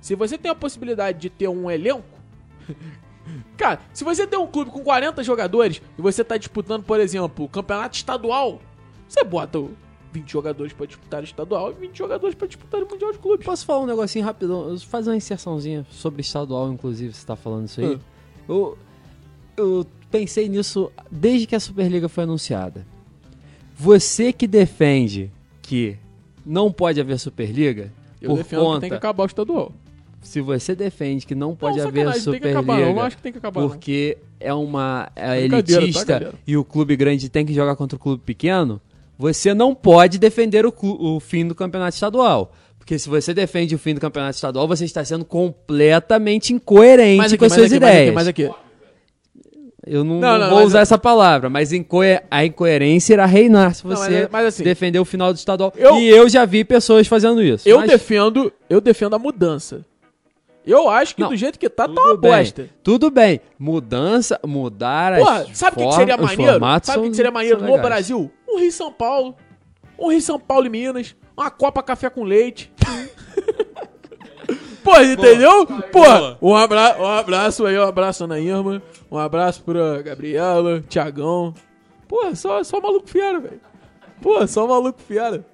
Se você tem a possibilidade de ter um elenco. Cara, se você tem um clube com 40 jogadores e você tá disputando, por exemplo, o campeonato estadual, você bota 20 jogadores pra disputar o estadual e 20 jogadores pra disputar o Mundial de Clubes. Posso falar um negocinho rapidão? Fazer uma inserçãozinha sobre estadual, inclusive, você tá falando isso aí. Ah. Eu, eu pensei nisso desde que a Superliga foi anunciada. Você que defende que não pode haver Superliga, Eu por defendo conta. que tem que acabar o estadual. Se você defende que não pode não, haver acabar. Eu Superliga não acho que tem que acabar. não. porque é uma é tá, elitista galera? e o clube grande tem que jogar contra o clube pequeno, você não pode defender o, o fim do campeonato estadual. Porque se você defende o fim do campeonato estadual, você está sendo completamente incoerente aqui, com as suas aqui, ideias. mas aqui. Eu não, Não, não não, vou usar eu- essa palavra, mas a incoerência irá reinar se Não, você mas- mas assim, defender o final do estadual. eu- E eu já vi pessoas fazendo isso. Eu mas defendo, eu defendo a mudança. Eu acho que Não, do jeito que tá, tá uma bem, bosta. Tudo bem. Mudança, mudar Porra, as sabe o que, seria maneiro? Sabe o que seria maneiro no legais. Brasil? Um Rio São Paulo. Um Rio São Paulo e Minas. Uma Copa Café com Leite. Pô, entendeu? Pô, um, abra um abraço aí, um abraço Ana Irma. Um abraço pra Gabriela, Tiagão. Pô, só, só maluco fiera, velho. Pô, só maluco fiera.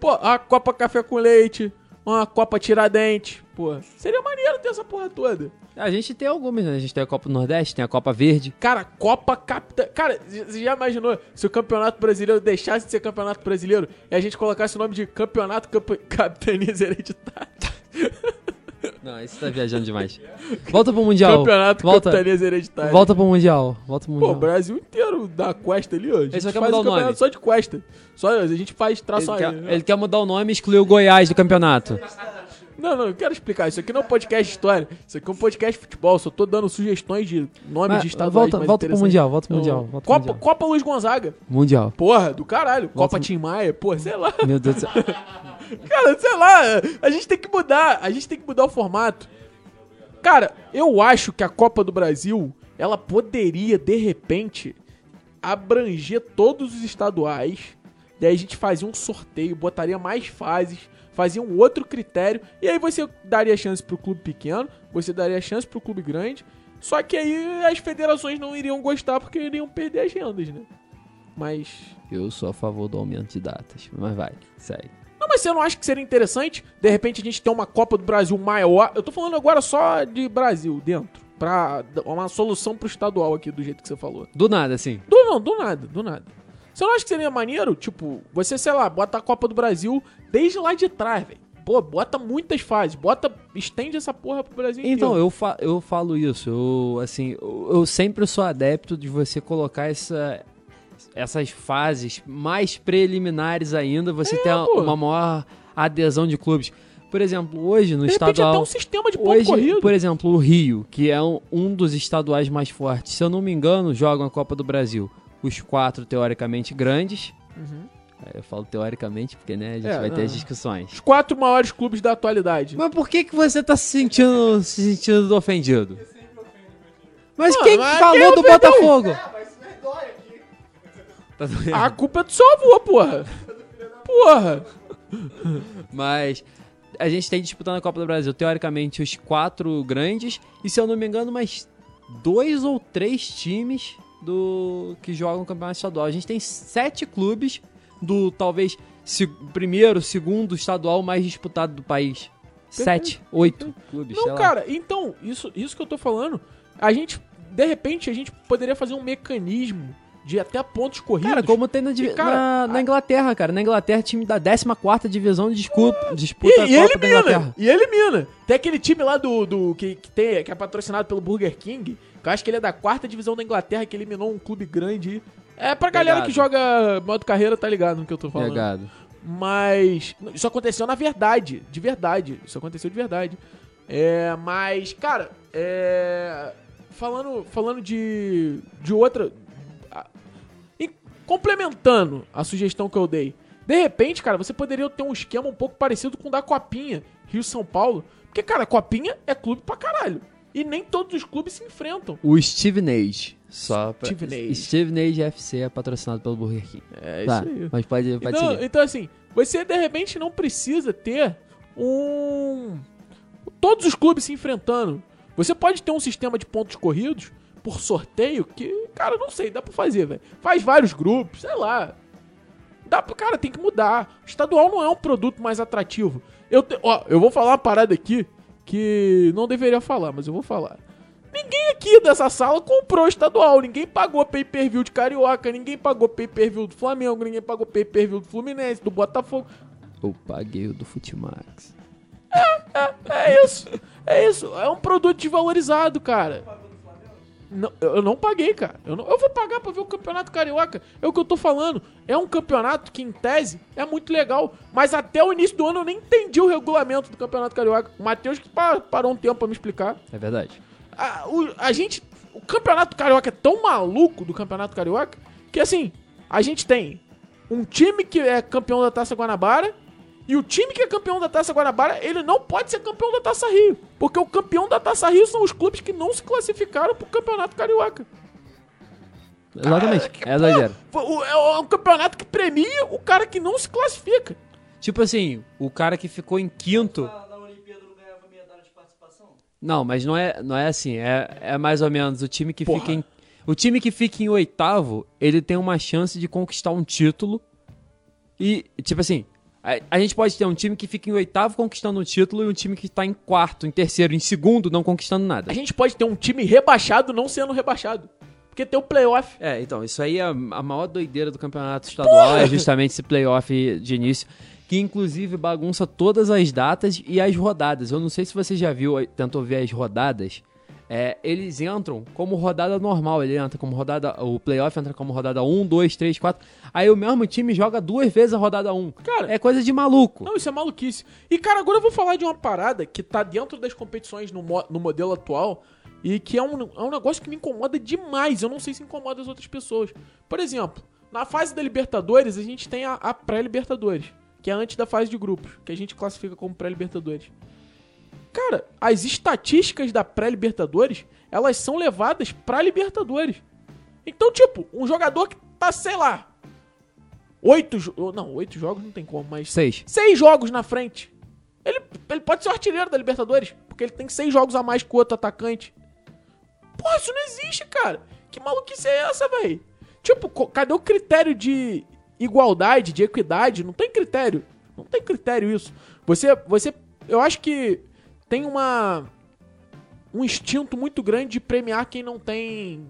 Pô, a Copa Café com Leite. Uma Copa Tiradentes. Pô, seria maneiro ter essa porra toda. A gente tem algumas, né? A gente tem a Copa do Nordeste, tem a Copa Verde. Cara, Copa Capitã. Cara, você já imaginou se o Campeonato Brasileiro deixasse de ser Campeonato Brasileiro e a gente colocasse o nome de Campeonato Camp... Capitanias Hereditárias? Não, isso tá viajando demais. Volta pro Mundial. Campeonato volta, Capitanias Hereditárias. volta pro Mundial. Volta pro Pô, Mundial. o Brasil inteiro da Cuesta ali, ó. A gente só quer faz mudar o campeonato nome. só de Cuesta. Só a gente faz traço ele, aí. quer, ele quer mudar o nome e excluir o Goiás do campeonato. Não, não, eu quero explicar. Isso aqui não é um podcast história. Isso aqui é um podcast futebol. Só tô dando sugestões de nomes Mas, de estaduais volta mais volta pro. Mundial, volta pro Então, Mundial. Volta pro Copa, mundial. Copa Luiz Gonzaga. mundial. Porra, do caralho. Copa Volta- Tim Maia. Porra, sei lá. Meu Deus do céu. Cara, sei lá, a gente tem que mudar, a gente tem que mudar o formato. Cara, eu acho que a Copa do Brasil, ela poderia, de repente, abranger todos os estaduais. Daí a gente fazia um sorteio, botaria mais fases, fazia um outro critério. E aí você daria chance pro clube pequeno, você daria chance pro clube grande. Só que aí as federações não iriam gostar porque iriam perder as rendas, né? Mas Eu sou a favor do aumento de datas. Mas vai, segue. Não, mas você não acha que seria interessante, de repente, a gente ter uma Copa do Brasil maior? Eu tô falando agora só de Brasil dentro. Pra uma solução pro estadual aqui, do jeito que você falou. Do nada, assim. Do não, do nada, do nada. Você não acha que seria maneiro? Tipo, você, sei lá, bota a Copa do Brasil desde lá de trás, velho. Pô, bota muitas fases, bota, estende essa porra pro Brasil Então, inteiro. eu, fa eu falo isso. Eu, assim, eu, eu sempre sou adepto de você colocar essa, essas fases mais preliminares ainda, você ter pô. uma maior adesão de clubes. Por exemplo, hoje no De estadual... até um sistema de ponto Hoje, corrido. por exemplo, o Rio, que é um, um dos estaduais mais fortes, se eu não me engano, jogam a Copa do Brasil. Os quatro, teoricamente, grandes. Aí Eu falo teoricamente, porque né, a gente Uhum. É, vai ter não. as discussões. Os quatro maiores clubes da atualidade. Mas por que, que você tá se sentindo, se sentindo ofendido? Mas Mano, quem que mas falou quem do? Botafogo? Tá doendo. A culpa é do seu avô, porra. Porra. Mas a gente tem disputando a Copa do Brasil, teoricamente, os quatro grandes. E se eu não me engano, mais dois ou três times do que jogam o campeonato estadual. A gente tem sete clubes do talvez se- primeiro, segundo estadual mais disputado do país. Sete, oito clubes. sei Não, cara, então, isso, isso que eu tô falando, a gente, de repente, a gente poderia fazer um mecanismo de até pontos corridos. Cara, como tem na, E, cara, na, na a- Inglaterra, cara. Na Inglaterra, time da 14 divisão disputa, disputa E, e a Copa da elimina! Inglaterra. E elimina! Tem aquele time lá do. do que, que, tem, que é patrocinado pelo Burger King, que eu acho que ele é da quarta divisão da Inglaterra, que eliminou um clube grande. É pra galera Pegado. que joga modo carreira, tá ligado no que eu tô falando. Pegado. Mas. Isso aconteceu na verdade. De verdade. Isso aconteceu de verdade. É. Mas, cara, é. Falando, falando de. De outra. Complementando a sugestão que eu dei. De repente, cara, você poderia ter um esquema um pouco parecido com o da Copinha, Rio-São Paulo. Porque, cara, Copinha é clube pra caralho. E nem todos os clubes se enfrentam. O Steve Nage. Só pra... Steve Nage. Steve Nage FC é patrocinado pelo Burger King. É tá, isso aí. mas pode, pode Então, seguir. então, assim, você de repente não precisa ter um. Todos os clubes se enfrentando. Você pode ter um sistema de pontos corridos por sorteio que, cara, não sei, dá pra fazer, velho. Faz vários grupos, sei lá. Dá pra, cara, tem que mudar. O estadual não é um produto mais atrativo. Eu, te- ó, eu vou falar uma parada aqui que não deveria falar, mas eu vou falar. Ninguém aqui dessa sala comprou estadual. Ninguém pagou pay-per-view de Carioca. Ninguém pagou pay-per-view do Flamengo. Ninguém pagou pay-per-view do Fluminense, do Botafogo. Eu paguei o do Futimax. É isso. É isso. É um produto desvalorizado, cara. Não, eu não paguei, cara. Eu, não- eu vou pagar pra ver o Campeonato Carioca. É o que eu tô falando. É um campeonato que, em tese, é muito legal. Mas até o início do ano eu nem entendi o regulamento do Campeonato Carioca. O Matheus que pa- parou um tempo pra me explicar. É verdade. a, o- a gente. O campeonato carioca é tão maluco do campeonato carioca que assim, a gente tem um time que é campeão da Taça Guanabara e o time que é campeão da Taça Guanabara, ele não pode ser campeão da Taça Rio. Porque o campeão da Taça Rio são os clubes que não se classificaram pro campeonato carioca. Exatamente. que é doideira. O- É um campeonato que premia o cara que não se classifica. Tipo assim, o cara que ficou em quinto. Na, na Olimpíada não ganhava medalha de participação? Não, mas não é, não é assim. É, é mais ou menos o time que Porra. fica em. O time que fica em oitavo, ele tem uma chance de conquistar um título. E, tipo assim, a, a gente pode ter um time que fica em oitavo conquistando um título e um time que tá em quarto, em terceiro, em segundo, não conquistando nada. A gente pode ter um time rebaixado não sendo rebaixado. Porque tem o playoff. É, então, isso aí é a a maior doideira do campeonato estadual, é justamente esse playoff de início, que inclusive bagunça todas as datas e as rodadas. Eu não sei se você já viu, tentou ver as rodadas. É, eles entram como rodada normal, ele entra como rodada, o playoff entra como rodada 1, 2, 3, 4. Aí o mesmo time joga duas vezes a rodada 1. Cara, é coisa de maluco. Não, isso é maluquice. E, cara, agora eu vou falar de uma parada que tá dentro das competições no, mo- no modelo atual e que é um, é um negócio que me incomoda demais. Eu não sei se incomoda as outras pessoas. Por exemplo, na fase da Libertadores, a gente tem a, a pré-Libertadores, que é antes da fase de grupos, que a gente classifica como pré-Libertadores. Cara, as estatísticas da pré-Libertadores, elas são levadas pra Libertadores. Então, tipo, um jogador que tá, sei lá, oito... Não, oito jogos não tem como, mas Seis. seis jogos na frente. Ele, ele pode ser o artilheiro da Libertadores, porque ele tem seis jogos a mais que o outro atacante. Porra, isso não existe, cara. Que maluquice é essa, véi? Tipo, cadê o critério de igualdade, de equidade? Não tem critério. Não tem critério isso. Você, você, eu acho que tem uma um instinto muito grande de premiar quem não tem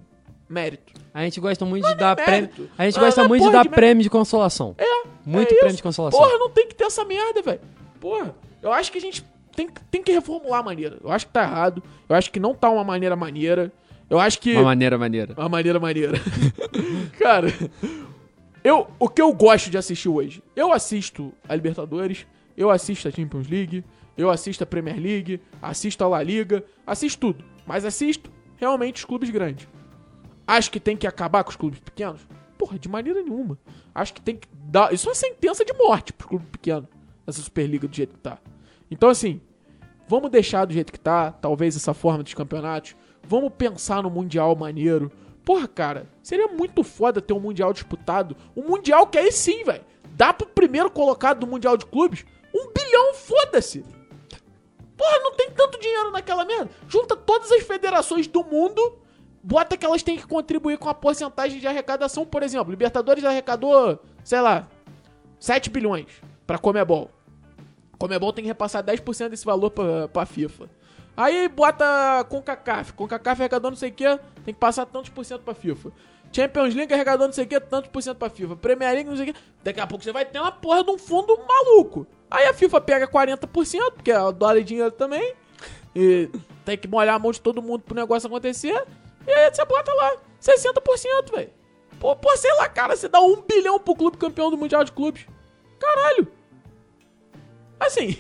mérito. A gente gosta muito de é dar prêmio. A gente Não, gosta não é muito de dar de prêmio de consolação. É. Muito é prêmio de consolação. Porra, não tem que ter essa merda, velho. Porra, eu acho que a gente tem, que- tem que reformular a maneira. Eu acho que tá errado. Eu acho que não tá uma maneira maneira. Eu acho que. Uma maneira maneira. Uma maneira maneira. Cara, eu, o que eu gosto de assistir hoje? Eu assisto a Libertadores, eu assisto a Champions League, eu assisto a Premier League, assisto a La Liga, assisto tudo. Mas assisto realmente os clubes grandes. Acho que tem que acabar com os clubes pequenos? Porra, de maneira nenhuma. Acho que tem que dar. Isso é uma sentença de morte pro clube pequeno. Essa Superliga do jeito que tá. Então, assim, vamos deixar do jeito que tá. Talvez essa forma dos campeonatos. Vamos pensar no Mundial maneiro. Porra, cara, seria muito foda ter um Mundial disputado. Um Mundial que aí sim, velho. Dá pro primeiro colocado do Mundial de Clubes um bilhão, foda-se. Porra, não tem tanto dinheiro naquela merda. Junta todas as federações do mundo, bota que elas têm que contribuir com a porcentagem de arrecadação. Por exemplo, Libertadores arrecadou, sei lá, 7 bilhões pra Comebol. Comebol tem que repassar 10% desse valor pra, pra FIFA. Aí bota CONCACAF. CONCACAF arrecadou não sei o que, tem que passar tantos por cento pra FIFA. Champions League arrecadou não sei o que, tantos por cento pra FIFA. Premier League não sei o que. Daqui a pouco você vai ter uma porra de um fundo maluco. Aí a FIFA pega 40%, porque ela dólar e dinheiro também. E tem que molhar a mão de todo mundo pro negócio acontecer. E aí você bota lá 60%, velho. Pô, pô, sei lá, cara, você dá um bilhão pro clube campeão do Mundial de Clubes. Caralho. Assim.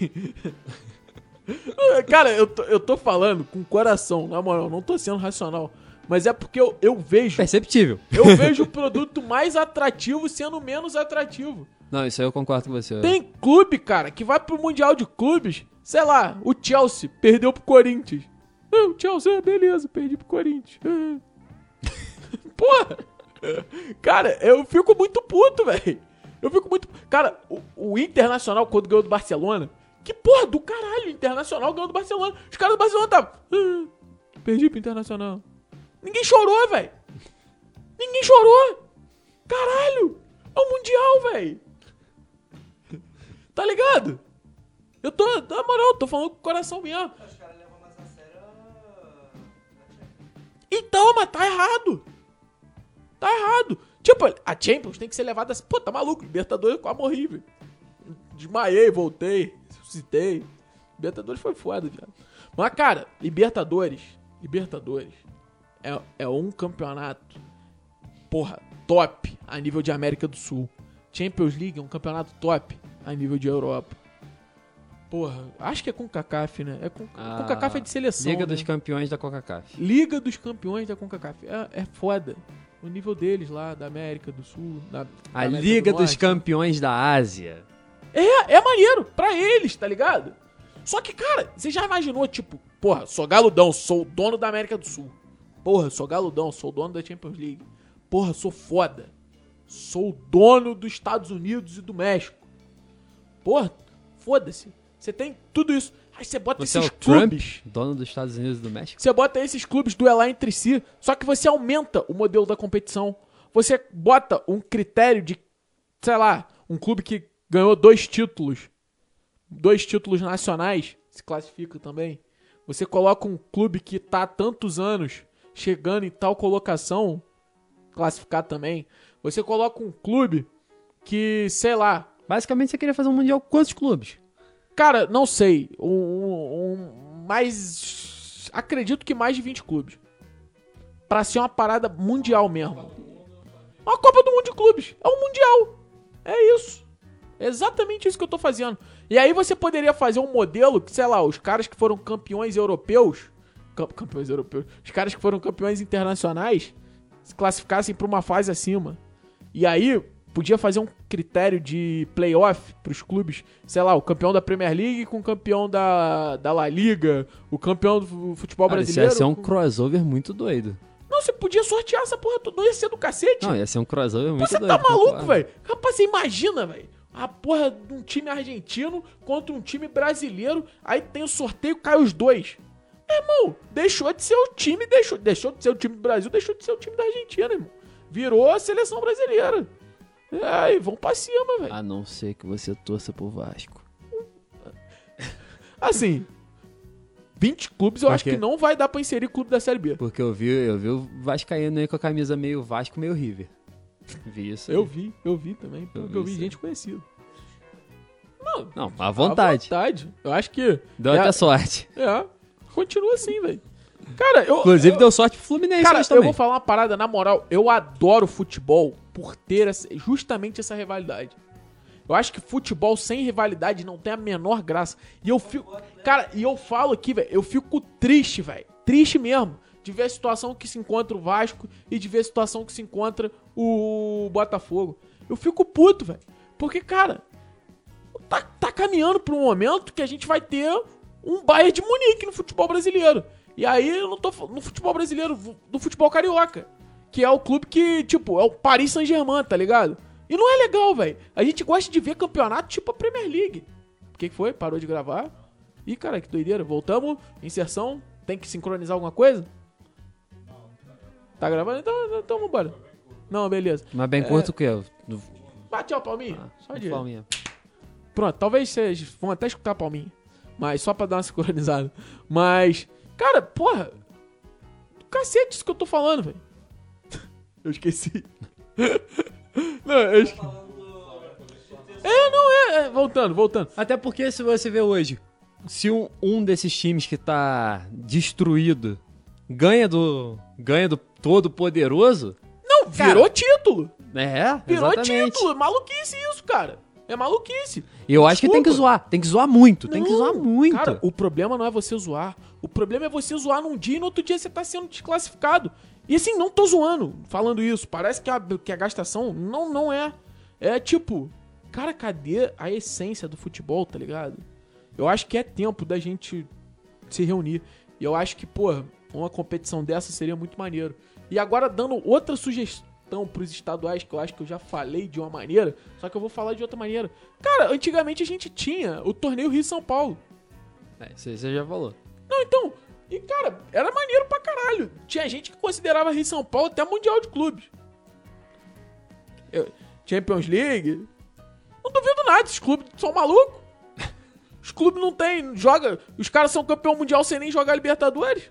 cara, eu tô, eu tô falando com coração, na moral, não tô sendo racional. Mas é porque eu, eu vejo. Perceptível. Eu vejo o produto mais atrativo sendo menos atrativo. Não, isso aí eu concordo com você. Tem clube, cara, que vai pro Mundial de Clubes. Sei lá, o Chelsea perdeu pro Corinthians. Ah, o Chelsea, ah, beleza, perdi pro Corinthians. Ah. Porra! Cara, eu fico muito puto, velho. Eu fico muito. Cara, o, o Internacional, quando ganhou do Barcelona. Que porra do caralho, o Internacional ganhou do Barcelona. Os caras do Barcelona estavam. Ah, perdi pro Internacional. Ninguém chorou, velho. Ninguém chorou. Caralho. É o Mundial, velho. Tá ligado? Eu tô, na moral, tô falando com o coração mesmo. Os caras levam mais a sério a- Então, mas tá errado. Tá errado. Tipo, a Champions tem que ser levada assim. Pô, tá maluco. Libertadores quase morri, velho. Desmaiei, voltei, ressuscitei. Libertadores foi foda, viado. Mas, cara, Libertadores. Libertadores é, é um campeonato, porra, top a nível de América do Sul. Champions League é um campeonato top a nível de Europa. Porra, acho que é com CACAF, né? É com, Ah, CACAF é de seleção. Liga né? dos Campeões da CONCACAF. Liga dos Campeões da CONCACAF. É, é foda. O nível deles lá, da América do Sul. Da, da A América Liga do dos. Campeões da Ásia. É, é maneiro. Pra eles, tá ligado? Só que, cara, você já imaginou, tipo, porra, sou galudão, sou o dono da América do Sul. Porra, sou galudão, sou o dono da Champions League. Porra, sou foda. Sou o dono dos Estados Unidos e do México. Porra, foda-se. Você tem tudo isso. Aí você bota Você é esses o Trump, clubes. dono dos Estados Unidos e do México? Você bota esses clubes duelar entre si, só que você aumenta o modelo da competição. Você bota um critério de, sei lá, um clube que ganhou dois títulos, dois títulos nacionais, se classifica também. Você coloca um clube que tá há tantos anos chegando em tal colocação, classificar também. Você coloca um clube que, sei lá, Basicamente você queria fazer um Mundial com quantos clubes? Cara, não sei. Um, um, um- mais. Acredito que mais de 20 clubes. Pra ser uma parada mundial mesmo. Uma Copa do Mundo de Clubes. É um mundial. É isso. É exatamente isso que eu tô fazendo. E aí você poderia fazer um modelo que, sei lá, os caras que foram campeões europeus. Cam- Campeões europeus. Os caras que foram campeões internacionais se classificassem pra uma fase acima. E aí, podia fazer um critério de playoff pros clubes. Sei lá, o campeão da Premier League com o campeão da, da La Liga, o campeão do futebol Cara, isso brasileiro. ia ser um com- crossover muito doido. Não, você podia sortear essa porra toda. Não ia ser do cacete. Não, ia ser um crossover muito Você doido. tá maluco, velho? Rapaz, você imagina, velho. A porra de um time argentino contra um time brasileiro. Aí tem o sorteio, cai os dois. Meu irmão, deixou de ser o time, deixou, deixou de ser o time do Brasil, deixou de ser o time da Argentina, irmão. Virou a seleção brasileira. É, Aí, vão pra cima, velho. A não ser que você torça pro Vasco. Assim, 20 clubes eu Por acho quê? que não vai dar pra inserir clube da Série B. Porque eu vi, eu vi o Vascaíno aí com a camisa meio Vasco, meio River. Vi isso. aí. Eu vi, eu vi também, porque vi eu vi isso aí. gente conhecida. Não, à vontade. À vontade. Eu acho que. Deu é, até sorte. É, continua assim, velho. Cara, eu. Inclusive eu, deu sorte pro Fluminense Cara, hoje eu também. vou falar uma parada, na moral, eu adoro futebol por ter essa- justamente essa rivalidade. Eu acho que futebol sem rivalidade não tem a menor graça. E eu fico. Cara, e eu falo aqui, velho, eu fico triste, velho. Triste mesmo. De ver a situação que se encontra o Vasco e de ver a situação que se encontra o Botafogo. Eu fico puto, velho. Porque, cara, tá, tá caminhando pra um momento que a gente vai ter um Bayern de Munique no futebol brasileiro. E aí eu não tô no futebol brasileiro, no futebol carioca. Que é o clube que, tipo, é o Paris Saint-Germain, tá ligado? E não é legal, velho. A gente gosta de ver campeonato tipo a Premier League. O que, foi? Parou de gravar? Ih, cara, que doideira. Voltamos. Inserção. Tem que sincronizar alguma coisa? Tá gravando? Então, então vambora. Não, beleza. Mas bem curto o quê? Do... Bate ó, palminha. Só de Palminha. Pronto, talvez vocês vão até escutar a palminha. Mas só pra dar uma sincronizada. Mas, cara, porra. Cacete isso que eu tô falando, velho. Eu esqueci. Não, eu esqueci. É, não, é, é. Voltando, voltando. Até porque se você vê hoje, se um, um desses times que tá destruído ganha do ganha do todo poderoso, Não, Cara, virou título. é, Virou exatamente. título. É maluquice isso, cara. É maluquice. Eu acho que tem que zoar, tem que zoar muito, tem que Não, zoar muito. Cara, o problema não é você zoar. O problema é você zoar num dia e no outro dia você tá sendo desclassificado. E assim, não tô zoando falando isso. Parece que a, que a gastação não, não é. É tipo, cara, cadê a essência do futebol, tá ligado? Eu acho que é tempo da gente se reunir. E eu acho que, pô, uma competição dessa seria muito maneiro. E agora dando outra sugestão pros estaduais, que eu acho que eu já falei de uma maneira, só que eu vou falar de outra maneira. Cara, antigamente a gente tinha o torneio Rio-São Paulo. É, isso aí você já falou. Não, então. E, cara, era maneiro pra caralho. Tinha gente que considerava Rio São Paulo até Mundial de Clubes. Eu- Champions League. Não duvido nada, esses clubes são malucos. Os clubes não tem. Joga. Os caras são campeão mundial sem nem jogar Libertadores.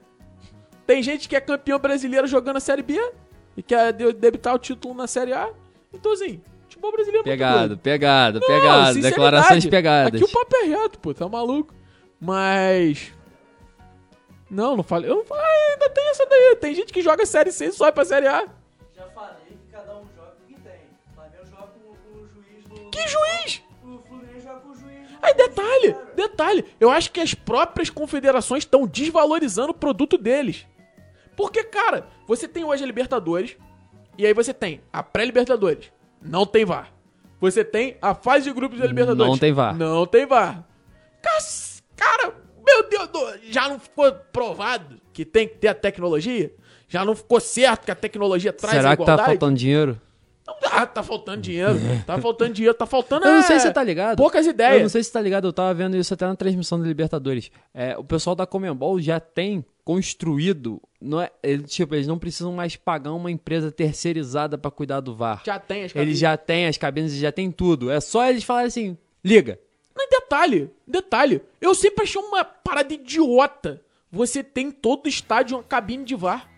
Tem gente que é campeão brasileiro jogando a Série B e quer de- debitar o título na Série A. Então, assim, futebol brasileiro é muito Pegado, pegado, Não, pegado, declarações pegadas. Aqui o papo é reto, pô, tá maluco. Mas. Não, não falei. Eu não falei, ah, ainda tem essa daí. Tem gente que joga Série C e sobe pra Série A. Já falei que cada um joga com o que tem. O Flamengo joga com, o juiz do. Que juiz? O Fluminense joga com o juiz do. Aí, detalhe, detalhe. Eu acho que as próprias confederações estão desvalorizando o produto deles. Porque, cara, você tem hoje a Libertadores. E aí você tem a pré-Libertadores. Não tem VAR. Você tem a fase de grupos da Libertadores. Não tem VAR. Não tem VAR. Cara, meu Deus, do- já não ficou provado que tem que ter a tecnologia? Já não ficou certo que a tecnologia traz a Será que tá igualdade? faltando dinheiro? Não dá, tá faltando dinheiro. Tá faltando dinheiro, tá faltando. Eu não é, sei se você tá ligado. Poucas Eu ideias. não sei se você tá ligado, eu tava vendo isso até na transmissão da Libertadores. É, o pessoal da Comembol já tem construído, não é, ele, tipo, eles não precisam mais pagar uma empresa terceirizada pra cuidar do VAR. Já tem as Eles cabines. já têm as cabines, já tem tudo. É só eles falarem assim, liga. Mas detalhe, detalhe. Eu sempre achei uma parada idiota. Você tem em todo estádio uma cabine de VAR.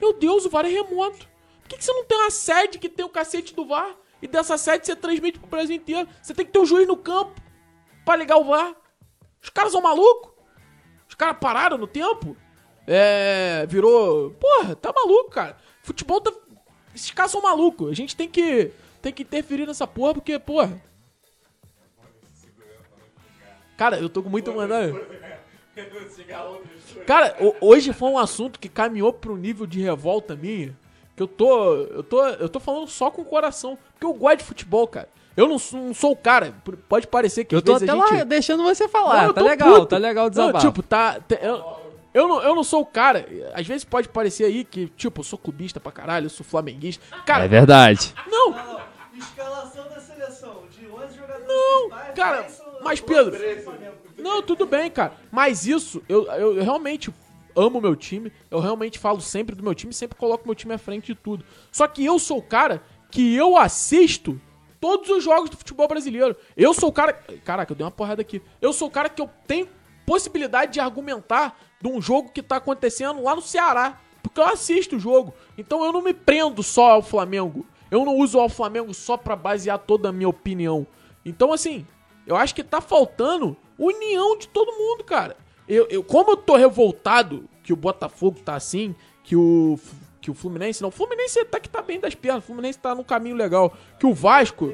Meu Deus, o VAR é remoto. Por que, que você não tem uma sede que tem o cacete do VAR? E dessa sede você transmite pro Brasil inteiro. Você tem que ter um juiz no campo pra ligar o VAR. Os caras são malucos? Os caras pararam no tempo? É. Virou. Porra, tá maluco, cara. Futebol tá. Esses caras são malucos. A gente tem que. Tem que interferir nessa porra, porque, porra. Cara, eu tô com muito mandado. Cara, ho- hoje foi um assunto que caminhou pro nível de revolta minha. Que eu tô. Eu tô. Eu tô falando só com o coração. Porque eu gosto de futebol, cara. Eu não sou, não sou o cara. Pode parecer que Eu tô até a gente... lá deixando você falar. Não, tá legal, puto. tá legal o Não, desabafo. tipo, tá. te- Eu, eu, não, eu não sou o cara. Às vezes pode parecer aí que, tipo, eu sou clubista pra caralho, eu sou flamenguista. Cara, É verdade. não, Não, não. Escalação da seleção. De 11 jogadores Não, cara, 10 são- mas Pedro- 12 do Flamengo. Não, tudo bem, cara. Mas isso, eu, eu realmente amo o meu time. Eu realmente falo sempre do meu time, sempre coloco meu time à frente de tudo. Só que eu sou o cara que eu assisto todos os jogos do futebol brasileiro. Eu sou o cara. Caraca, eu dei uma porrada aqui. Eu sou o cara que eu tenho possibilidade de argumentar de um jogo que tá acontecendo lá no Ceará. Porque eu assisto o jogo. Então eu não me prendo só ao Flamengo. Eu não uso ao Flamengo só pra basear toda a minha opinião. Então, assim, eu acho que tá faltando união de todo mundo, cara. Eu, eu, como eu tô revoltado que o Botafogo tá assim, que o, que o Fluminense não. O Fluminense até que tá bem das pernas, o Fluminense tá num caminho legal. Que o Vasco.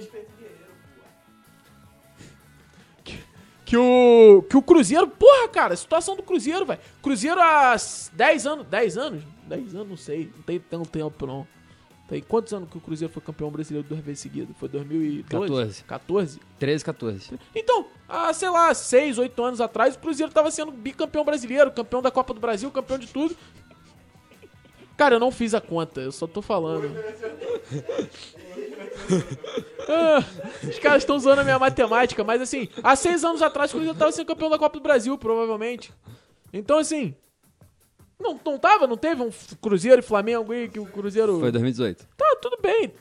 Que, o, que o Cruzeiro. Porra, cara, a situação do Cruzeiro, velho. Cruzeiro há 10 anos. 10 anos? 10 anos, não sei. Não tem tanto tempo, não. Tem quantos anos que o Cruzeiro foi campeão brasileiro duas vezes seguidas? Foi 2012? 14. 14? 13, 14. Então, há, sei lá, 6, 8 anos atrás, o Cruzeiro tava sendo bicampeão brasileiro, campeão da Copa do Brasil, campeão de tudo. Cara, eu não fiz a conta, eu só tô falando. Ah, os caras estão usando a minha matemática, mas assim, há seis anos atrás o Cruzeiro tava sendo campeão da Copa do Brasil, provavelmente. Então, assim. Não, não tava? Não teve um Cruzeiro e Flamengo aí que o Cruzeiro. Foi 2018. Tá, tudo bem.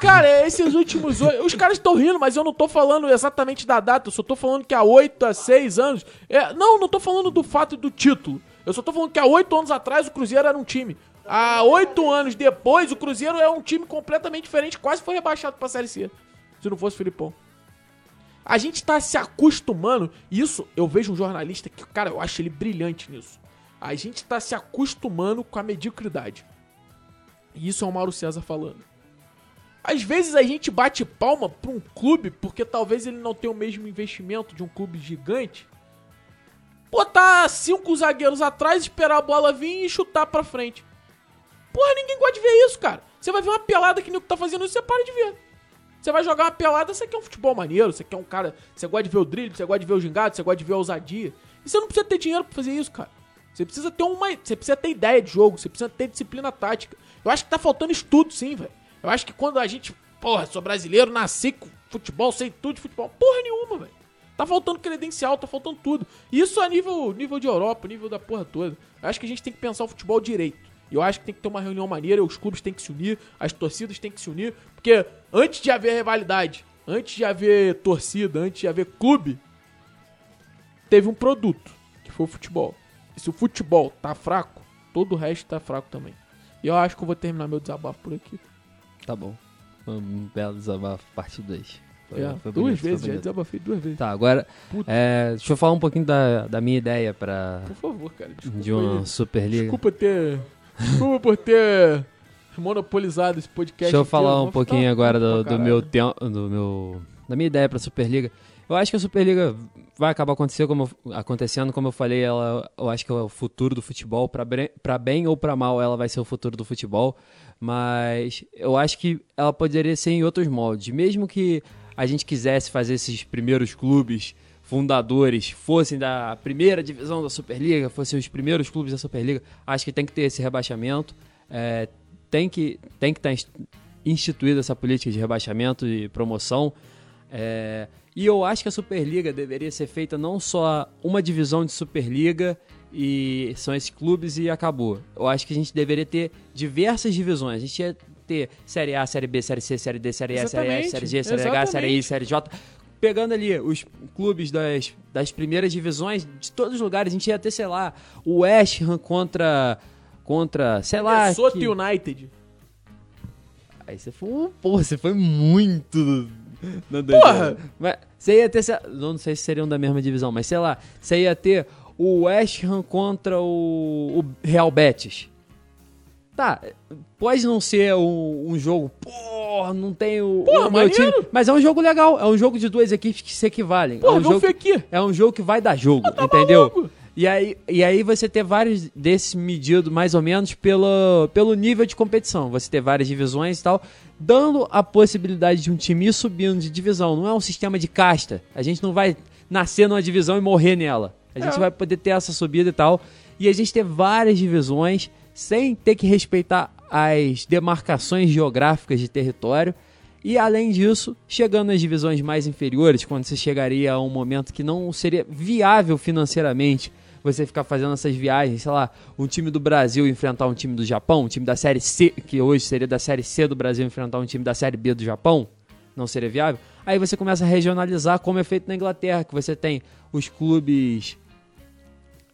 Cara, esses últimos oito. Os caras estão rindo, mas eu não tô falando exatamente da data. Eu só tô falando que há oito a seis anos. É, não, não tô falando do fato do título. Eu só tô falando que há oito anos atrás o Cruzeiro era um time. Há oito anos depois, o Cruzeiro é um time completamente diferente. Quase foi rebaixado pra Série C. Se não fosse o Filipão. A gente tá se acostumando. Isso eu vejo um jornalista que, cara, eu acho ele brilhante nisso. A gente tá se acostumando com a mediocridade. E isso é o Mauro César falando. Às vezes a gente bate palma pra um clube porque talvez ele não tenha o mesmo investimento de um clube gigante. Botar cinco zagueiros atrás, esperar a bola vir e chutar pra frente. Porra, ninguém gosta de ver isso, cara. Você vai ver uma pelada que o Nico tá fazendo isso, você para de ver. Você vai jogar uma pelada, você quer um futebol maneiro, você quer um cara. Você gosta de ver o drible, você gosta de ver o gingado, você gosta de ver a ousadia. E você não precisa ter dinheiro pra fazer isso, cara. Você precisa ter uma. Você precisa ter ideia de jogo, você precisa ter disciplina tática. Eu acho que tá faltando estudo, sim, velho. Eu acho que quando a gente. Porra, sou brasileiro, nasci com futebol, sei tudo de futebol. Porra nenhuma, velho. Tá faltando credencial, tá faltando tudo. Isso a nível, nível de Europa, nível da porra toda. Eu acho que a gente tem que pensar o futebol direito. Eu acho que tem que ter uma reunião maneira, os clubes têm que se unir, as torcidas têm que se unir. Porque antes de haver rivalidade, antes de haver torcida, antes de haver clube, teve um produto, que foi o futebol. E se o futebol tá fraco, todo o resto tá fraco também. E eu acho que eu vou terminar meu desabafo por aqui. Tá bom. Um belo desabafo, parte 2. É, duas vezes, já desabafei duas vezes. Tá, agora, é, deixa eu falar um pouquinho da, da minha ideia pra, Por favor, cara. Desculpa, de uma aí. Superliga. desculpa ter. Desculpa por ter monopolizado esse podcast. Deixa eu falar um pouquinho agora do, do meu tempo, do meu, da minha ideia pra Superliga. Eu acho que a Superliga vai acabar acontecendo como, acontecendo, como eu falei, ela, eu acho que é o futuro do futebol, pra bem ou pra mal, ela vai ser o futuro do futebol, mas eu acho que ela poderia ser em outros moldes, mesmo que a gente quisesse fazer esses primeiros clubes fundadores fossem da primeira divisão da Superliga, fossem os primeiros clubes da Superliga, acho que tem que ter esse rebaixamento, é, tem que tem que estar inst- instituída essa política de rebaixamento e promoção. é, e eu acho que a Superliga deveria ser feita não só uma divisão de Superliga e são esses clubes e acabou. Eu acho que a gente deveria ter diversas divisões. A gente ia ter Série A, Série B, Série C, Série D, Série E, Série F, Exatamente, Série G, Série H, Série I, exatamente. Série J. Pegando ali os clubes das, das primeiras divisões de todos os lugares, a gente ia ter, sei lá, o West Ham contra, contra sei lá... Minnesota que- United. Aí você foi, porra, você foi muito na. Porra! Mas você ia ter, sei- não sei se seriam da mesma divisão, mas sei lá, você ia ter o West Ham contra o, o Real Betis. Tá, pode não ser um, um jogo, porra, não tem o, Porra, o meu time, mas é um jogo legal, é um jogo de duas equipes que se equivalem. Porra, é um jogo, aqui. é um jogo que vai dar jogo, entendeu? maluco? E aí, e aí você ter vários desses medidos mais ou menos pelo, pelo nível de competição. Você ter várias divisões e tal, dando a possibilidade de um time ir subindo de divisão. Não é um sistema de casta. A gente não vai nascer numa divisão e morrer nela. A gente É. vai poder ter essa subida e tal. E a gente ter várias divisões sem ter que respeitar as demarcações geográficas de território. E além disso, chegando nas divisões mais inferiores, quando você chegaria a um momento que não seria viável financeiramente você ficar fazendo essas viagens, sei lá, um time do Brasil enfrentar um time do Japão, um time da Série C, que hoje seria da Série C do Brasil enfrentar um time da Série B do Japão, não seria viável. Aí você começa a regionalizar, como é feito na Inglaterra, que você tem os clubes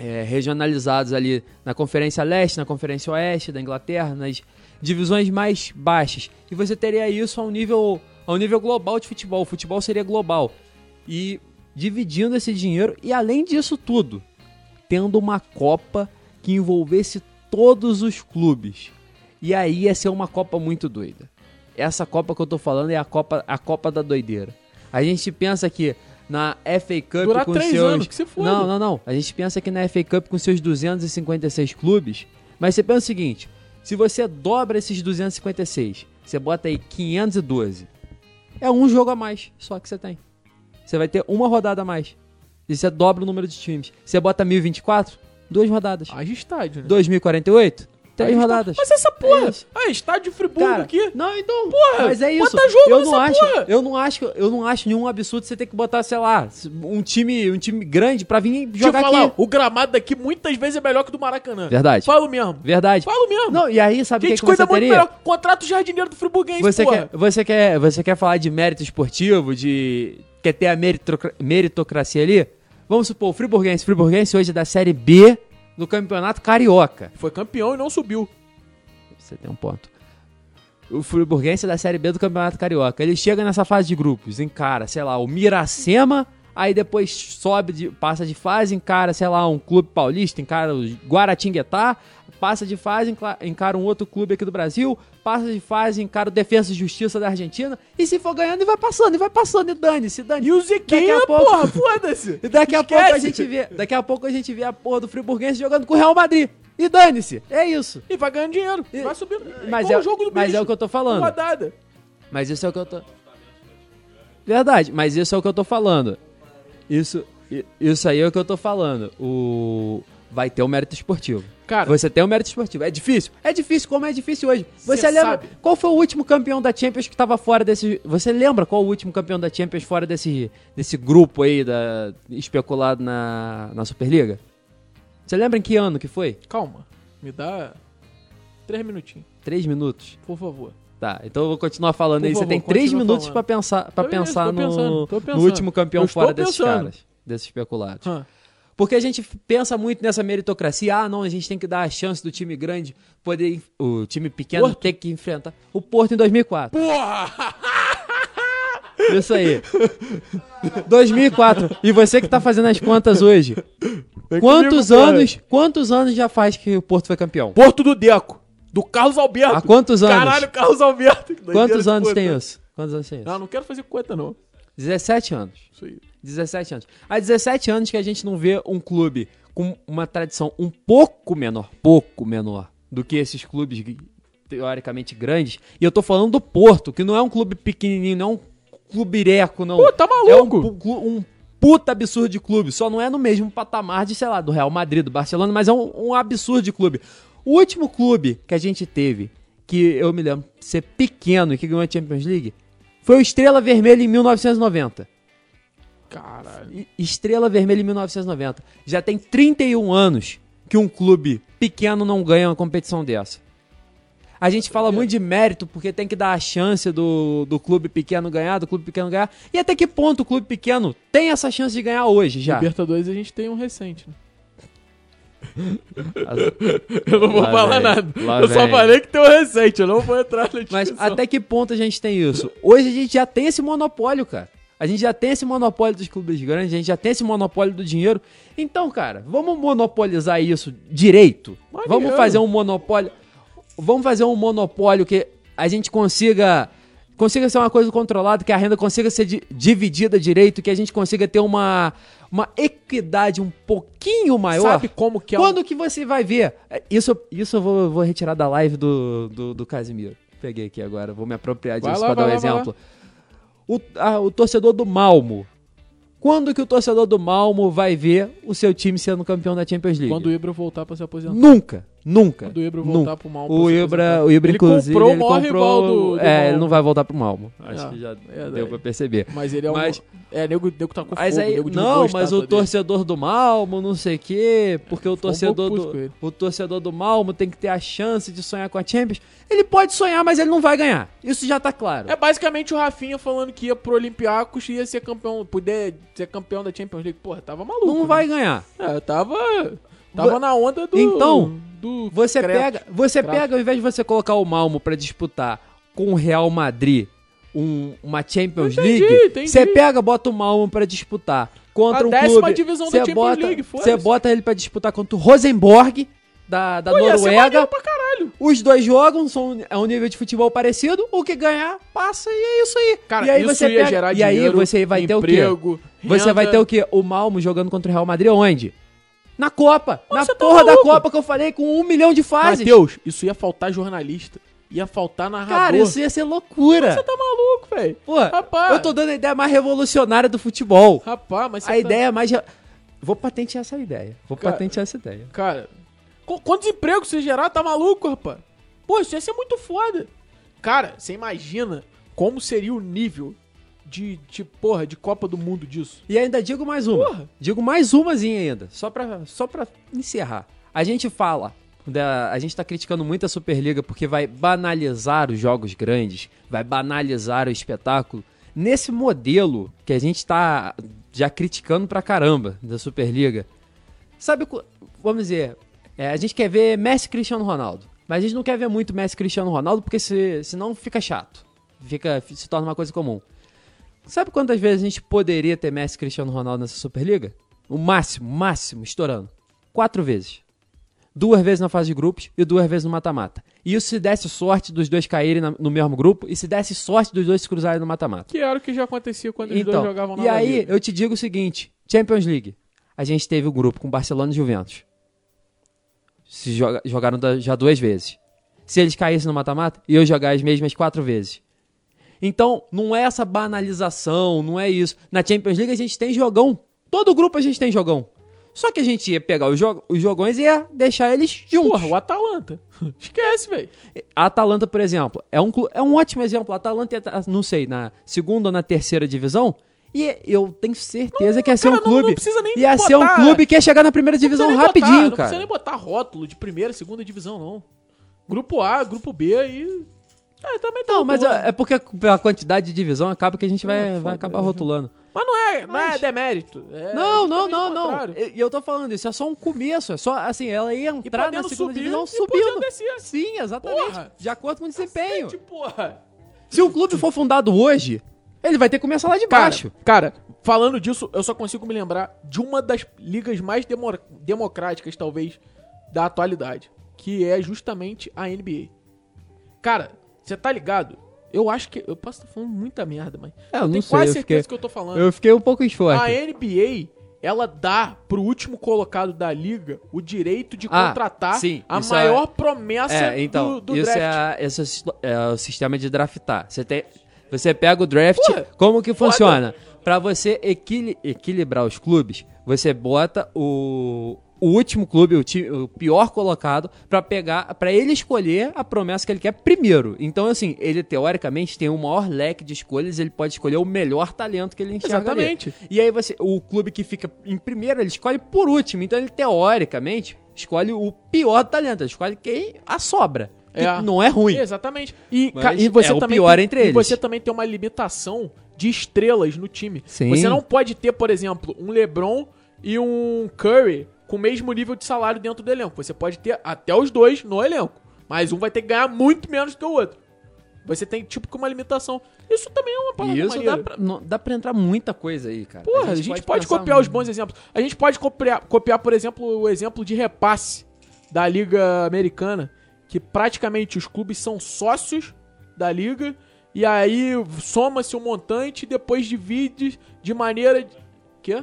é, regionalizados ali na Conferência Leste, na Conferência Oeste da Inglaterra, nas divisões mais baixas. E você teria isso a um nível, a um nível global de futebol. O futebol seria global. E dividindo esse dinheiro, e além disso tudo, tendo uma Copa que envolvesse todos os clubes. E aí ia ser uma Copa muito doida. Essa Copa que eu tô falando é a Copa, a Copa da doideira. A gente pensa que na FA Cup Durar com três seus... anos, que se foda. Não, não, não. A gente pensa que na FA Cup com seus 256 clubes, mas você pensa o seguinte, se você dobra esses 256, você bota aí 512, é um jogo a mais só que você tem. Você vai ter uma rodada a mais. E você dobra o número de times. Você bota 1024, duas rodadas. Haja estádio, né? 2048, Três gente tá- rodadas. Mas essa porra. É ah, estádio de Friburgo Cara, aqui. não, então, Porra, mas é isso. bota jogo eu não acho, porra. eu não acho, eu não acho nenhum absurdo você ter que botar, sei lá, um time, um time grande pra vir Deixa eu jogar falar, aqui. o gramado daqui muitas vezes é melhor que o do Maracanã. Verdade. Falo mesmo. Verdade. Falo mesmo. Não, e aí sabe o que, que você cuida muito teria? melhor. Contrato o jardineiro do Friburguense, Você porra. quer, você quer, você quer falar de mérito esportivo, de quer ter a meritocra- meritocracia ali? Vamos supor, o Friburguense, Friburguense hoje é da Série B do Campeonato Carioca. Foi campeão e não subiu. Você tem um ponto. O Friburguense é da Série B do Campeonato Carioca. Ele chega nessa fase de grupos, encara, sei lá, o Miracema, aí depois sobe, de, passa de fase, encara, sei lá, um clube paulista, encara o Guaratinguetá, passa de fase, encara um outro clube aqui do Brasil, passa de fase, encara o Defesa e Justiça da Argentina, e se for ganhando, e vai passando, e vai passando, e dane-se, dane E o Daqui Zequinha, a pouco- porra, foda-se. E daqui a Esquece. pouco a gente vê, daqui a pouco a gente vê a porra do Friburguense jogando com o Real Madrid. E dane-se, é isso. E vai ganhando dinheiro. E- vai subindo. Mas igual é, o jogo do mas bicho. é o que eu tô falando. Rodada. Mas isso é o que eu tô. Verdade, mas isso é o que eu tô falando. Isso, isso aí é o que eu tô falando. O vai ter o mérito esportivo. Cara, Você tem o mérito esportivo. É difícil? É difícil, como é difícil hoje. Você Cê lembra sabe. qual foi o último campeão da Champions que tava fora desse. Você lembra qual o último campeão da Champions fora desse, desse grupo aí da, especulado na, na Superliga? Você lembra em que ano que foi? calma. Me dá três minutinhos, Três minutos. por favor. Tá, então eu vou continuar falando Por aí. Você favor, tem três minutos pra pensar, pra pensar no, pensando, tô no pensando. último campeão fora desses pensando. caras, desses especulados. Hã. Porque a gente pensa muito nessa meritocracia. Ah, não, a gente tem que dar a chance do time grande poder. O time pequeno Porto. ter que enfrentar. O Porto em 2004. Porra! Isso aí. 2004. E você que tá fazendo as contas hoje. Quantos comigo, anos, quantos anos já faz que o Porto foi campeão? Porto do Deco. Do Carlos Alberto. Há quantos anos? Caralho, Carlos Alberto. Quantos anos tem isso? Quantos anos tem isso? Não, não quero fazer conta, não. 17 anos. Isso aí. 17 anos. Há 17 anos que a gente não vê um clube com uma tradição um pouco menor, pouco menor do que esses clubes teoricamente grandes. E eu tô falando do Porto, que não é um clube pequenininho, não é um clubireco, não. Pô, tá É um, maluco. pu- clu- um puta absurdo de clube. Só não é no mesmo patamar de, sei lá, do Real Madrid, do Barcelona, mas é um, um absurdo de clube. O último clube que a gente teve, que eu me lembro ser pequeno e que ganhou a Champions League, foi o Estrela Vermelha em 1990. Caralho. Estrela Vermelha em 1990. Já tem 31 anos que um clube pequeno não ganha uma competição dessa. A gente fala muito de mérito porque tem que dar a chance do, do clube pequeno ganhar, do clube pequeno ganhar. E até que ponto o clube pequeno tem essa chance de ganhar hoje já? Libertadores a gente tem um recente, né? Eu não vou Lá falar vem, nada. lá eu só vem. falei que tem um recente, eu não vou entrar na Mas discussão. até que ponto a gente tem isso? Hoje a gente já tem esse monopólio, cara. A gente já tem esse monopólio dos clubes grandes, a gente já tem esse monopólio do dinheiro. Então, cara, vamos monopolizar isso direito. Maneiro. Vamos fazer um monopólio. Vamos fazer um monopólio que a gente consiga consiga ser uma coisa controlada, que a renda consiga ser di- dividida direito, que a gente consiga ter uma uma equidade um pouquinho maior. Sabe como que é um- Quando que você vai ver? É, Isso, isso eu vou, vou retirar da live do, do, do Casimiro. Peguei aqui agora, vou me apropriar disso pra dar um vai lá, exemplo. O, ah, o torcedor do Malmo. Quando que o torcedor do Malmo vai ver o seu time sendo campeão da Champions League? Quando o Ibra voltar pra se aposentar. Nunca, nunca. Quando o Ibra nunca. voltar pro Malmo. O Ibra, o Ibra ele inclusive, comprou o ele maior comprou... rival do, do é, ele Malmo. não vai voltar pro Malmo. Acho Ah, que já é, deu pra perceber. Mas ele é Mas- um... É, nego, nego tá com Mas fogo, aí, nego não, mas o dele. torcedor do Malmo, não sei o quê, porque o ficou um torcedor com do, ele. o torcedor do Malmo tem que ter a chance de sonhar com a Champions. Ele pode sonhar, mas ele não vai ganhar. Isso já tá claro. É basicamente o Rafinha falando que ia pro Olympiacos e ia ser campeão, poder ser campeão da Champions League. Porra, tava maluco. não né? vai ganhar. É, tava. Tava na onda do. Então, do Você pega, você pega, ao invés de você colocar o Malmo pra disputar com o Real Madrid um- uma Champions Entendi, League, você pega, bota o Malmo pra disputar contra A um décima clube, divisão da Champions bota, League, você bota ele pra disputar contra o Rosenborg da, da Pô, Noruega. Os dois jogam, são, é um nível de futebol parecido. O que ganhar, passa e é isso aí. Cara, e aí você ia pega, gerar E aí você vai ter o quê? emprego, Você renda. vai ter o quê? O Malmo jogando contra o Real Madrid onde? Na Copa. Pô, na tá porra da maluco? Copa que eu falei, com um milhão de fases. Matheus, isso ia faltar jornalista. Ia faltar narrador. Cara, isso ia ser loucura. Você tá maluco, velho. Pô, Rapaz. eu tô dando a ideia mais revolucionária do futebol. Rapaz, mas você A tá- ideia mais. Vou patentear essa ideia. Vou Cara- patentear essa ideia. Cara, Qu- Quantos empregos você gerar? Tá maluco, rapaz? Pô, isso ia ser muito foda. Cara, você imagina como seria o nível de, de porra, de Copa do Mundo disso? E ainda digo mais uma. Porra. Digo mais umazinha ainda, só pra, só pra encerrar. A gente fala, da, a gente tá criticando muito a Superliga porque vai banalizar os jogos grandes, vai banalizar o espetáculo. Nesse modelo que a gente tá já criticando pra caramba da Superliga, sabe, vamos dizer, é, a gente quer ver Messi Cristiano Ronaldo, mas a gente não quer ver muito Messi Cristiano Ronaldo porque se, senão fica chato, fica, se torna uma coisa comum. Sabe quantas vezes a gente poderia ter Messi e Cristiano Ronaldo nessa Superliga? O máximo, máximo, estourando. Quatro vezes. Duas vezes na fase de grupos e duas vezes no mata-mata. E isso se desse sorte dos dois caírem na- no mesmo grupo e se desse sorte dos dois se cruzarem no mata-mata. Que era o que já acontecia quando os Então, dois jogavam na e aí Liga. eu te digo o seguinte: Champions League. A gente teve o grupo com Barcelona e Juventus. Se joga- jogaram da- já duas vezes. Se eles caíssem no mata-mata, eu jogar as mesmas quatro vezes. Então, não é essa banalização, não é isso. Na Champions League a gente tem jogão. Todo grupo a gente tem jogão. Só que a gente ia pegar os, jo- os jogões e ia deixar eles juntos. Porra, o Atalanta. Esquece, velho. A Atalanta, por exemplo, é um, é um ótimo exemplo. A Atalanta, é, não sei, na segunda ou na terceira divisão. E eu tenho certeza que ia ser cara, um não- clube. não precisa nem ia ser um clube que ia chegar na primeira divisão Não rapidinho, botar, Não cara. precisa nem botar rótulo de primeira, segunda divisão, não. Grupo A, grupo B e. É, também tá Não, mas é é porque a quantidade de divisão acaba que a gente vai, É, vai acabar né? rotulando. Mas não é, não é demérito. É não, não, não, o não. E eu tô falando, isso é só um começo. É só, assim, ela ia entrar na segunda subir divisão subindo. descer. Sim, exatamente. Porra. De acordo com o desempenho. Gente, porra. Se um clube for fundado hoje, ele vai ter que começar lá de Cara, baixo. cara, falando disso, eu só consigo me lembrar de uma das ligas mais demo- democráticas, talvez, da atualidade. Que é justamente a NBA. Cara, você tá ligado? Eu acho que. Eu posso estar falando muita merda, mas. É, eu eu não tenho sei, quase eu certeza fiquei- que eu tô falando. Eu fiquei um pouco A esforço. NBA, ela dá pro último colocado da liga o direito de Ah, contratar sim, a isso maior é- promessa É, então, do, do isso draft. é, a- esse é o sis- é o sistema de draftar. Você, tem, você pega o draft, Porra, como que funciona? Pra você equili- equilibrar os clubes, você bota o, o último clube, o, ti- o pior colocado, pra pegar, para ele escolher a promessa que ele quer primeiro. Então, assim, ele teoricamente tem o maior leque de escolhas, ele pode escolher o melhor talento que ele enxerga ali. Exatamente. E aí você, o clube que fica em primeiro, ele escolhe por último. Então ele teoricamente escolhe o pior talento, ele escolhe quem a sobra. É. não é ruim. Exatamente. E, e você é o também pior tem, entre e eles. você também tem uma limitação de estrelas no time. Sim. Você não pode ter, por exemplo, um LeBron e um Curry com o mesmo nível de salário dentro do elenco. Você pode ter até os dois no elenco, mas um vai ter que ganhar muito menos que o outro. Você tem tipo que uma limitação. Isso também é uma parada isso maneira. dá pra, não- dá pra entrar muita coisa aí, cara. Porra, a gente, pode, pensar copiar os muito. bons exemplos. A gente pode copiar, copiar, por exemplo, o exemplo de repasse da Liga Americana, que praticamente os clubes são sócios da liga e aí soma-se o montante e depois divide de maneira quê?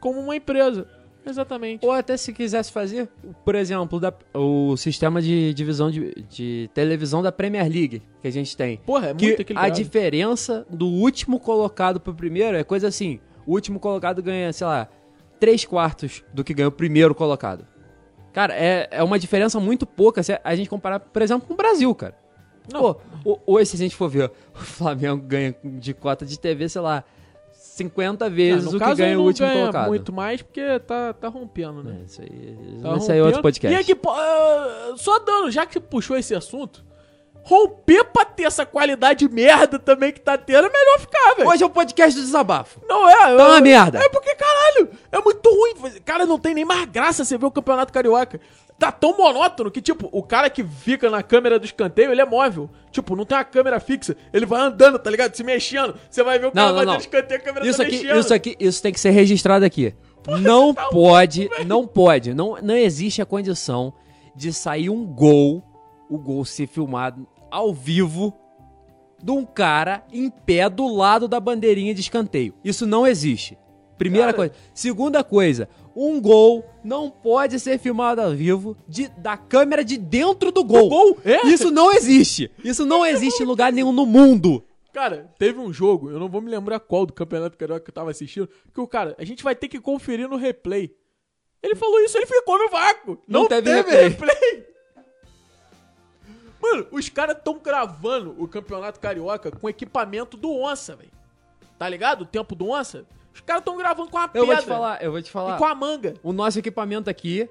Como uma empresa. Exatamente. Ou até se quisesse fazer, por exemplo, da- o sistema de divisão de, de televisão da Premier League que a gente tem. Porra, é que muito a equilibrado. diferença do último colocado pro primeiro é coisa assim: o último colocado ganha, sei lá, 3 quartos do que ganha o primeiro colocado. Cara, é, é uma diferença muito pouca se a gente comparar, por exemplo, com o Brasil, cara. Não. Pô, hoje, se a gente for ver, o Flamengo ganha de cota de TV, sei lá, 50 Ah, vezes no o que ganha não o último ganha colocado. muito mais porque tá, tá rompendo, né? É, isso aí, Tá isso aí é outro podcast. E aqui, ah, só dando, já que puxou esse assunto, romper pra ter essa qualidade merda também que tá tendo, é melhor ficar, velho. Hoje é o podcast do desabafo. Não é? Tá uma é- merda. É porque, caralho, é muito ruim. Cara, não tem nem mais graça você ver o Campeonato Carioca. Tá tão monótono que, tipo, o cara que fica na câmera do escanteio, ele é móvel. Tipo, não tem uma câmera fixa. Ele vai andando, tá ligado? Se mexendo. Você vai ver o cara Não, não, escanteio, a câmera Isso tá aqui, mexendo. isso aqui, isso tem que ser registrado aqui. Não tá pode, louco, não pode, não, não existe a condição de sair um gol, o gol ser filmado ao vivo de um cara em pé do lado da bandeirinha de escanteio. Isso não existe. Primeira Cara. coisa. Segunda coisa, um gol não pode ser filmado ao vivo de, da câmera de dentro do gol. gol? É? Isso não existe. Isso não existe em lugar nenhum no mundo. Cara, teve um jogo, eu não vou me lembrar qual do Campeonato Carioca que eu tava assistindo, que o cara, a gente vai ter que conferir no replay. Ele falou isso, ele ficou no vácuo. Não Não, teve teve, replay. replay. Mano, os caras tão gravando o Campeonato Carioca com equipamento do Onça, velho. Tá ligado? O tempo do Onça. Os caras tão gravando com a Eu pedra vou te falar, eu vou te e falar. com a manga. O nosso equipamento aqui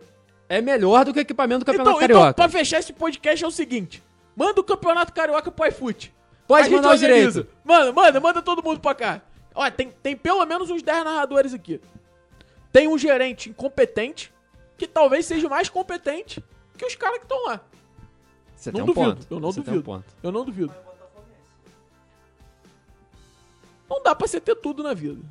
é melhor do que o equipamento do Campeonato Então, então, Carioca. pra fechar esse podcast é o seguinte. Manda o Campeonato Carioca pro iFoot. Pode A mandar os organiza. direitos. Manda, manda, manda todo mundo pra cá. Olha, tem, tem pelo menos uns 10 narradores aqui. Tem um gerente incompetente, que talvez seja mais competente que os caras que estão lá. Você não tem um duvido, ponto. eu não Você um duvido. Eu não duvido. Não dá pra você ter tudo na vida.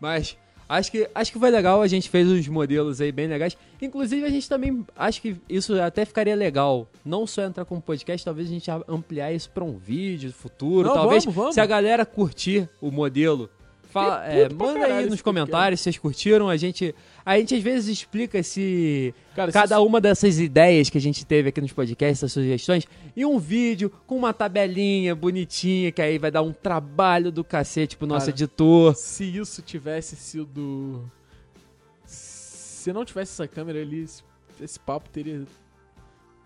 Mas acho que, acho que foi legal, a gente fez uns modelos aí bem legais. Inclusive, a gente também acho que isso até ficaria legal. Não só entrar como podcast, talvez a gente ampliar isso pra um vídeo futuro. Não, talvez, vamos, vamos. se a galera curtir o modelo, fala, E é, manda aí nos comentários se vocês curtiram. A gente, a gente às vezes explica se Cara, cada se- uma dessas ideias que a gente teve aqui nos podcasts, essas sugestões, em um vídeo com uma tabelinha bonitinha, que aí vai dar um trabalho do cacete pro nosso Cara, editor. Se isso tivesse sido. Se não tivesse essa câmera ali, esse, papo teria.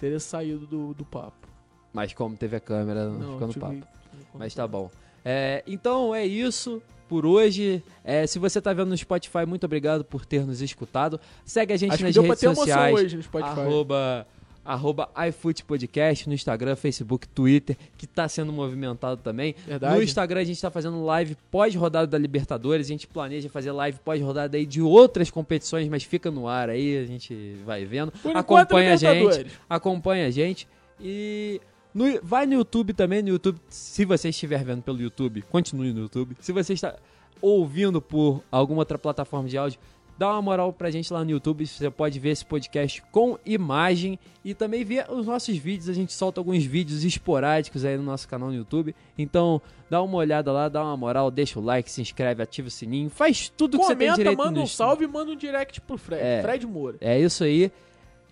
Teria saído do, do papo. Mas como teve a câmera, não, ficou no papo. Mas tá bom. É, então é isso por hoje. É, se você tá vendo no Spotify, muito obrigado por ter nos escutado. Segue a gente Acho nas redes sociais. hoje no Spotify. Arroba, arroba iFoot Podcast no Instagram, Facebook, Twitter, que tá sendo movimentado também. Verdade. No Instagram a gente tá fazendo live pós-rodada da Libertadores. A gente planeja fazer live pós-rodada aí de outras competições, mas fica no ar aí, a gente vai vendo. Por enquanto, Acompanha a gente acompanha a gente e no- vai no YouTube também, no YouTube, se você estiver vendo pelo YouTube, continue no YouTube. Se você está ouvindo por alguma outra plataforma de áudio, dá uma moral pra gente lá no YouTube, você pode ver esse podcast com imagem e também ver os nossos vídeos, a gente solta alguns vídeos esporádicos aí no nosso canal no YouTube. Então, dá uma olhada lá, dá uma moral, deixa o like, se inscreve, ativa o sininho, faz tudo que você tem Comenta, direito manda um salve e manda um direct pro Fred. É. Fred Moura. é isso aí.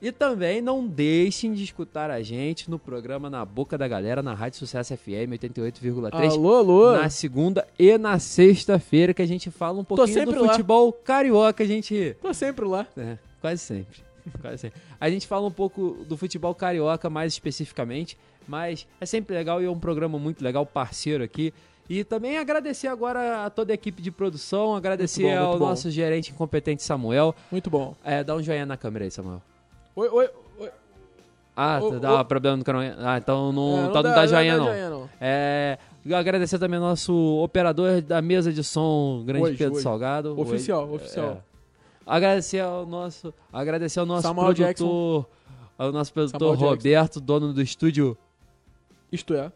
E também não deixem de escutar a gente no programa Na Boca da Galera, na Rádio Sucesso FM 88,3. Alô, alô. Na segunda e na sexta-feira, que a gente fala um pouquinho do sempre lá. futebol carioca. A gente. Tô sempre lá. É, quase sempre. Quase sempre. A gente fala um pouco do futebol carioca mais especificamente, mas é sempre legal e é um programa muito legal, parceiro aqui. E também agradecer agora a toda a equipe de produção, agradecer bom, ao nosso gerente incompetente Samuel. Muito bom. É, dá um joinha na câmera aí, Samuel. Oi, oi, oi. Ah, Ô, dá ô. problema no canal. Ah, então não, É, então não dá joinha, não. joinha, não. É, agradecer também ao nosso operador da mesa de som, grande Hoje, Pedro hoje. Salgado. Oficial, Hoje. oficial. É. Agradecer ao nosso, agradecer ao nosso Samuel produtor, ao nosso produtor Samuel Jackson. Roberto, dono do estúdio Isto é.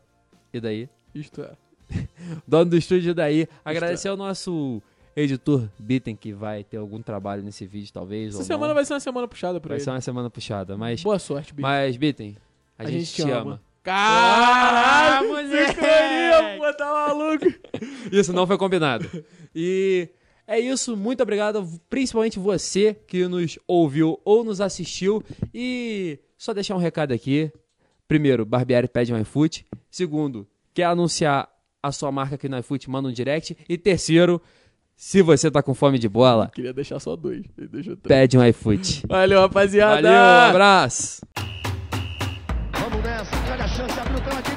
e daí, Isto é. dono do estúdio daí. Agradecer ao nosso editor Bitten que vai ter algum trabalho nesse vídeo talvez Essa semana não. vai ser uma semana puxada pra vai ele. ser uma semana puxada, mas Boa sorte, Bicho. mas Bitten, a, gente, te ama. Caralho, moleque! sincronia, pô, tá maluco. Isso não foi combinado. E é isso, muito obrigado, principalmente você que nos ouviu ou nos assistiu. E só deixar um recado aqui. Primeiro, Barbieri pede um iFoot. Segundo, quer anunciar a sua marca aqui no iFoot, manda um direct. E terceiro, se você tá com fome de bola, Queria deixar só dois. Ele deixou três. pede um iFoot. Valeu, rapaziada. Valeu, um abraço. Vamos nessa, olha a chance, abriu pela direita.